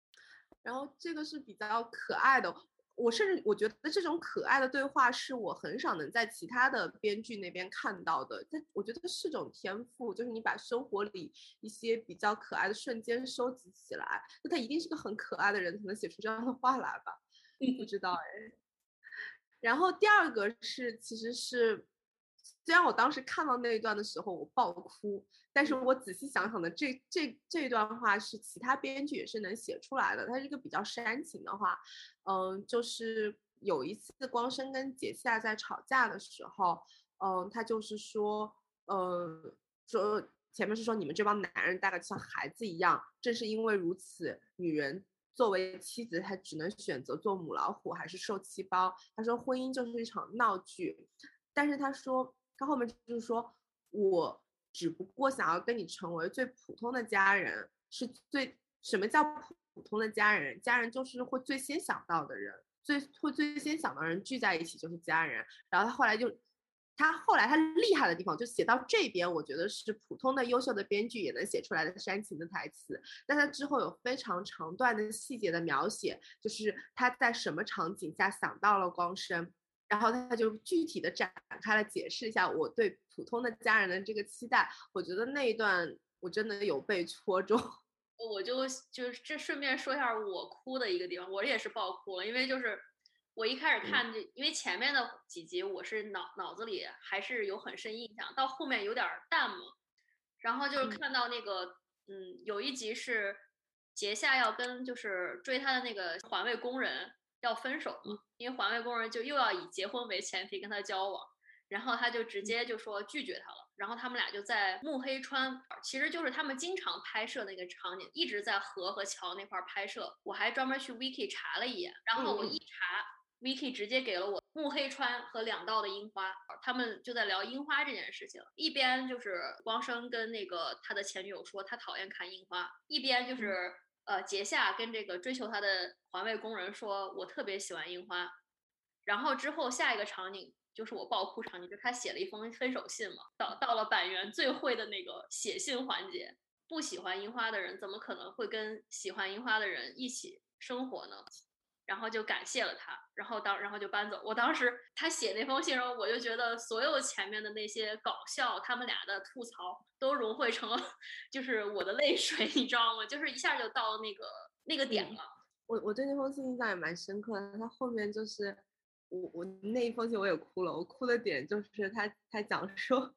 然后这个是比较可爱的。我甚至我觉得这种可爱的对话是我很少能在其他的编剧那边看到的。但我觉得是种天赋，就是你把生活里一些比较可爱的瞬间收集起来，那他一定是个很可爱的人才能写出这样的话来吧？不知道哎。然后第二个是，其实是。虽然我当时看到那一段的时候我爆哭，但是我仔细想想的这这这段话是其他编剧也是能写出来的。它是一个比较煽情的话，嗯，就是有一次光生跟杰夏在吵架的时候，嗯，他就是说，嗯，说前面是说你们这帮男人大概像孩子一样，正是因为如此，女人作为妻子，她只能选择做母老虎还是受气包。他说婚姻就是一场闹剧，但是他说。他后面就是说，我只不过想要跟你成为最普通的家人，是最什么叫普通的家人？家人就是会最先想到的人，最会最先想到人聚在一起就是家人。然后他后来就，他后来他厉害的地方就写到这边，我觉得是普通的优秀的编剧也能写出来的煽情的台词。但他之后有非常长段的细节的描写，就是他在什么场景下想到了光生。然后他就具体的展开了解释一下我对普通的家人的这个期待，我觉得那一段我真的有被戳中。我就就这顺便说一下我哭的一个地方，我也是爆哭了，因为就是我一开始看这，因为前面的几集我是脑脑子里还是有很深印象，到后面有点淡嘛。然后就是看到那个嗯，有一集是杰夏要跟就是追他的那个环卫工人。要分手嘛？因为环卫工人就又要以结婚为前提跟他交往，然后他就直接就说拒绝他了。然后他们俩就在木黑川，其实就是他们经常拍摄那个场景，一直在河和桥那块拍摄。我还专门去 wiki 查了一眼，然后我一查，wiki 直接给了我木黑川和两道的樱花，他们就在聊樱花这件事情，一边就是光生跟那个他的前女友说他讨厌看樱花，一边就是。呃，杰夏跟这个追求他的环卫工人说：“我特别喜欢樱花。”然后之后下一个场景就是我爆哭场景，就是他写了一封分手信嘛。到到了板垣最会的那个写信环节，不喜欢樱花的人怎么可能会跟喜欢樱花的人一起生活呢？然后就感谢了他，然后当然后就搬走。我当时他写那封信时候，我就觉得所有前面的那些搞笑，他们俩的吐槽都融汇成了，就是我的泪水，你知道吗？就是一下就到那个那个点了。我我对那封信印象也蛮深刻的，他后面就是我我那一封信我也哭了，我哭的点就是他他讲说。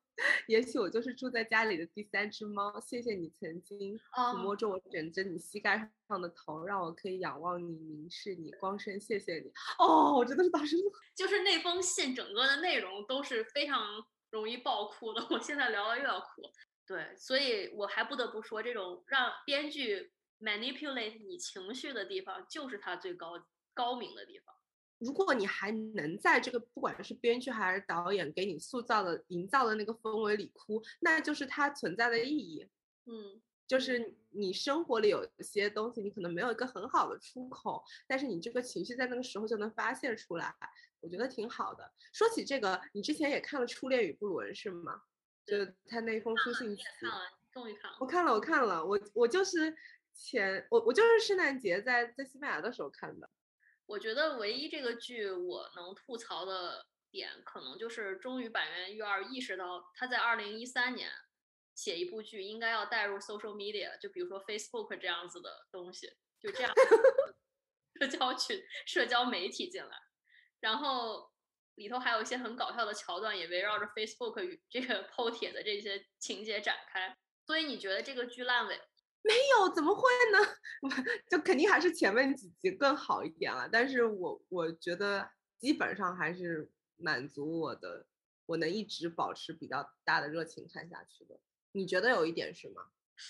也许我就是住在家里的第三只猫。谢谢你曾经抚摸着我枕着你膝盖上的头，让我可以仰望你、凝视你。光生，谢谢你。哦，我真的是当时就是那封信整个的内容都是非常容易爆哭的。我现在聊了又要哭。对，所以我还不得不说，这种让编剧 manipulate 你情绪的地方，就是它最高高明的地方。如果你还能在这个不管是编剧还是导演给你塑造的、营造的那个氛围里哭，那就是它存在的意义。嗯，就是你生活里有一些东西，你可能没有一个很好的出口，但是你这个情绪在那个时候就能发泄出来，我觉得挺好的。说起这个，你之前也看了《初恋与不伦》是吗？就是他那封书信词。看了，终于看了。我看了，我看了，我我就是前我我就是圣诞节在在西班牙的时候看的。我觉得唯一这个剧我能吐槽的点，可能就是终于板垣瑞二意识到他在二零一三年写一部剧应该要带入 social media，就比如说 Facebook 这样子的东西，就这样社交群、社交媒体进来，然后里头还有一些很搞笑的桥段，也围绕着 Facebook 与这个 PO 帖的这些情节展开。所以你觉得这个剧烂尾？没有，怎么会呢？就肯定还是前面几集更好一点了。但是我我觉得基本上还是满足我的，我能一直保持比较大的热情看下去的。你觉得有一点是吗？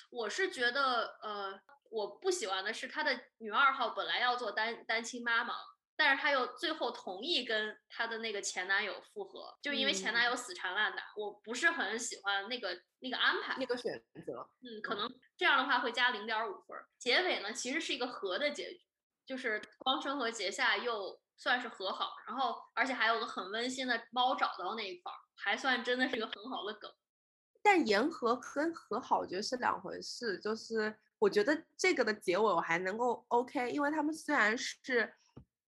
我是觉得，呃，我不喜欢的是她的女二号本来要做单单亲妈妈。但是她又最后同意跟她的那个前男友复合，就因为前男友死缠烂打，我不是很喜欢那个那个安排，那个选择，嗯，可能这样的话会加零点五分。结尾呢，其实是一个和的结局，就是光春和结夏又算是和好，然后而且还有个很温馨的猫找到那一块儿，还算真的是一个很好的梗。但言和跟和好，我觉得是两回事。就是我觉得这个的结尾我还能够 OK，因为他们虽然是。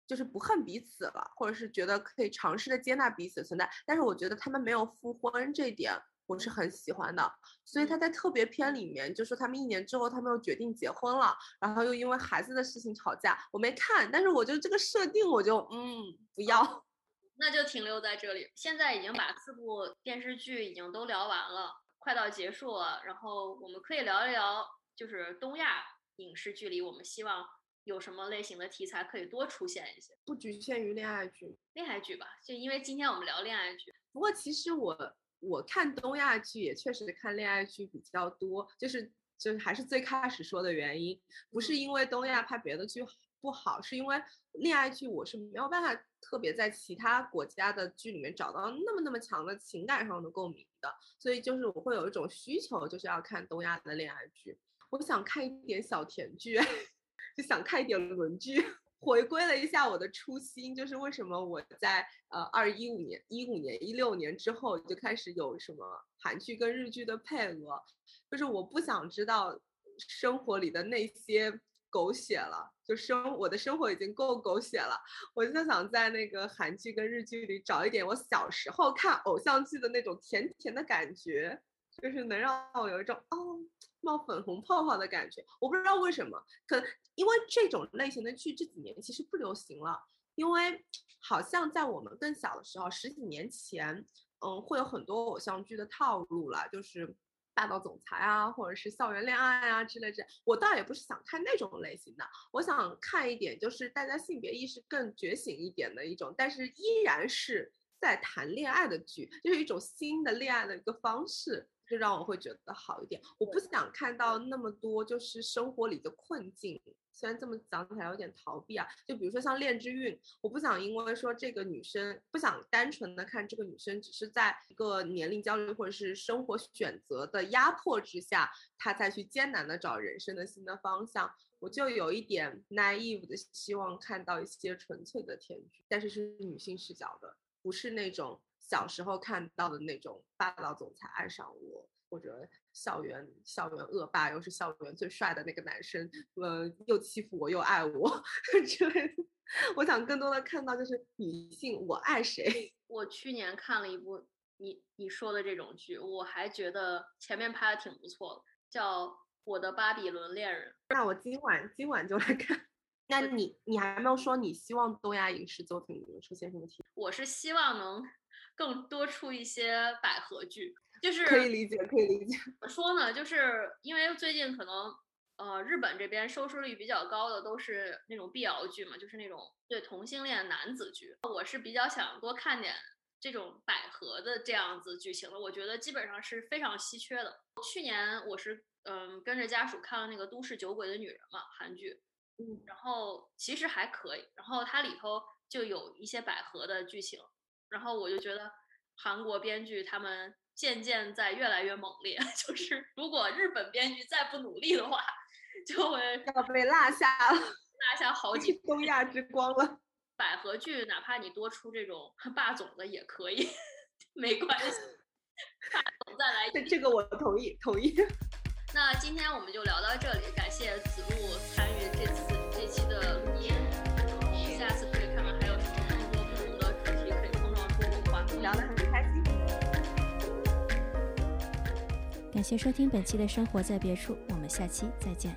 就是不恨彼此了，或者是觉得可以尝试的接纳彼此存在，但是我觉得他们没有复婚这一点，我是很喜欢的。所以他在特别篇里面就说他们一年之后他们又决定结婚了，然后又因为孩子的事情吵架。我没看，但是我觉得这个设定我就嗯不要，那就停留在这里。现在已经把四部电视剧已经都聊完了，快到结束了，然后我们可以聊一聊，就是东亚影视剧里我们希望。有什么类型的题材可以多出现一些？不局限于恋爱剧，恋爱剧吧，就因为今天我们聊恋爱剧。不过其实我我看东亚剧也确实看恋爱剧比较多，就是就是还是最开始说的原因，不是因为东亚拍别的剧不好，是因为恋爱剧我是没有办法特别在其他国家的剧里面找到那么那么强的情感上的共鸣的，所以就是我会有一种需求，就是要看东亚的恋爱剧，我想看一点小甜剧。就想看一点伦剧，回归了一下我的初心，就是为什么我在呃二一五年、一五年、一六年之后就开始有什么韩剧跟日剧的配额，就是我不想知道生活里的那些狗血了，就生我的生活已经够狗血了，我就想在那个韩剧跟日剧里找一点我小时候看偶像剧的那种甜甜的感觉，就是能让我有一种哦。冒粉红泡泡的感觉，我不知道为什么，可能因为这种类型的剧这几年其实不流行了，因为好像在我们更小的时候，十几年前，嗯，会有很多偶像剧的套路了，就是霸道总裁啊，或者是校园恋爱啊之类的。我倒也不是想看那种类型的，我想看一点就是大家性别意识更觉醒一点的一种，但是依然是在谈恋爱的剧，就是一种新的恋爱的一个方式。就让我会觉得好一点。我不想看到那么多就是生活里的困境，虽然这么讲起来有点逃避啊。就比如说像《恋之韵》，我不想因为说这个女生不想单纯的看这个女生，只是在一个年龄焦虑或者是生活选择的压迫之下，她再去艰难的找人生的新的方向。我就有一点 naive 的希望看到一些纯粹的甜剧，但是是女性视角的，不是那种。小时候看到的那种霸道总裁爱上我，或者校园校园恶霸，又是校园最帅的那个男生，呃，又欺负我又爱我 之类的。我想更多的看到就是女性，我爱谁。我去年看了一部你你说的这种剧，我还觉得前面拍的挺不错的，叫《我的巴比伦恋人》。那我今晚今晚就来看。那你你还没有说你希望东亚影视作品里面出现什么题？我是希望能。更多出一些百合剧，就是可以理解，可以理解。怎么说呢？就是因为最近可能，呃，日本这边收视率比较高的都是那种 BL 剧嘛，就是那种对同性恋男子剧。我是比较想多看点这种百合的这样子剧情的，我觉得基本上是非常稀缺的。去年我是嗯跟着家属看了那个《都市酒鬼的女人》嘛，韩剧，嗯，然后其实还可以，然后它里头就有一些百合的剧情，然后我就觉得韩国编剧他们渐渐在越来越猛烈，就是如果日本编剧再不努力的话，就会要被落下了，落下好几东亚之光了。百合剧，哪怕你多出这种霸总的也可以，没关系，霸总再来。这这个我同意，同意。那今天我们就聊到这里，感谢子路参与这次这期的录音，感谢收听本期的生活在别处，我们下期再见。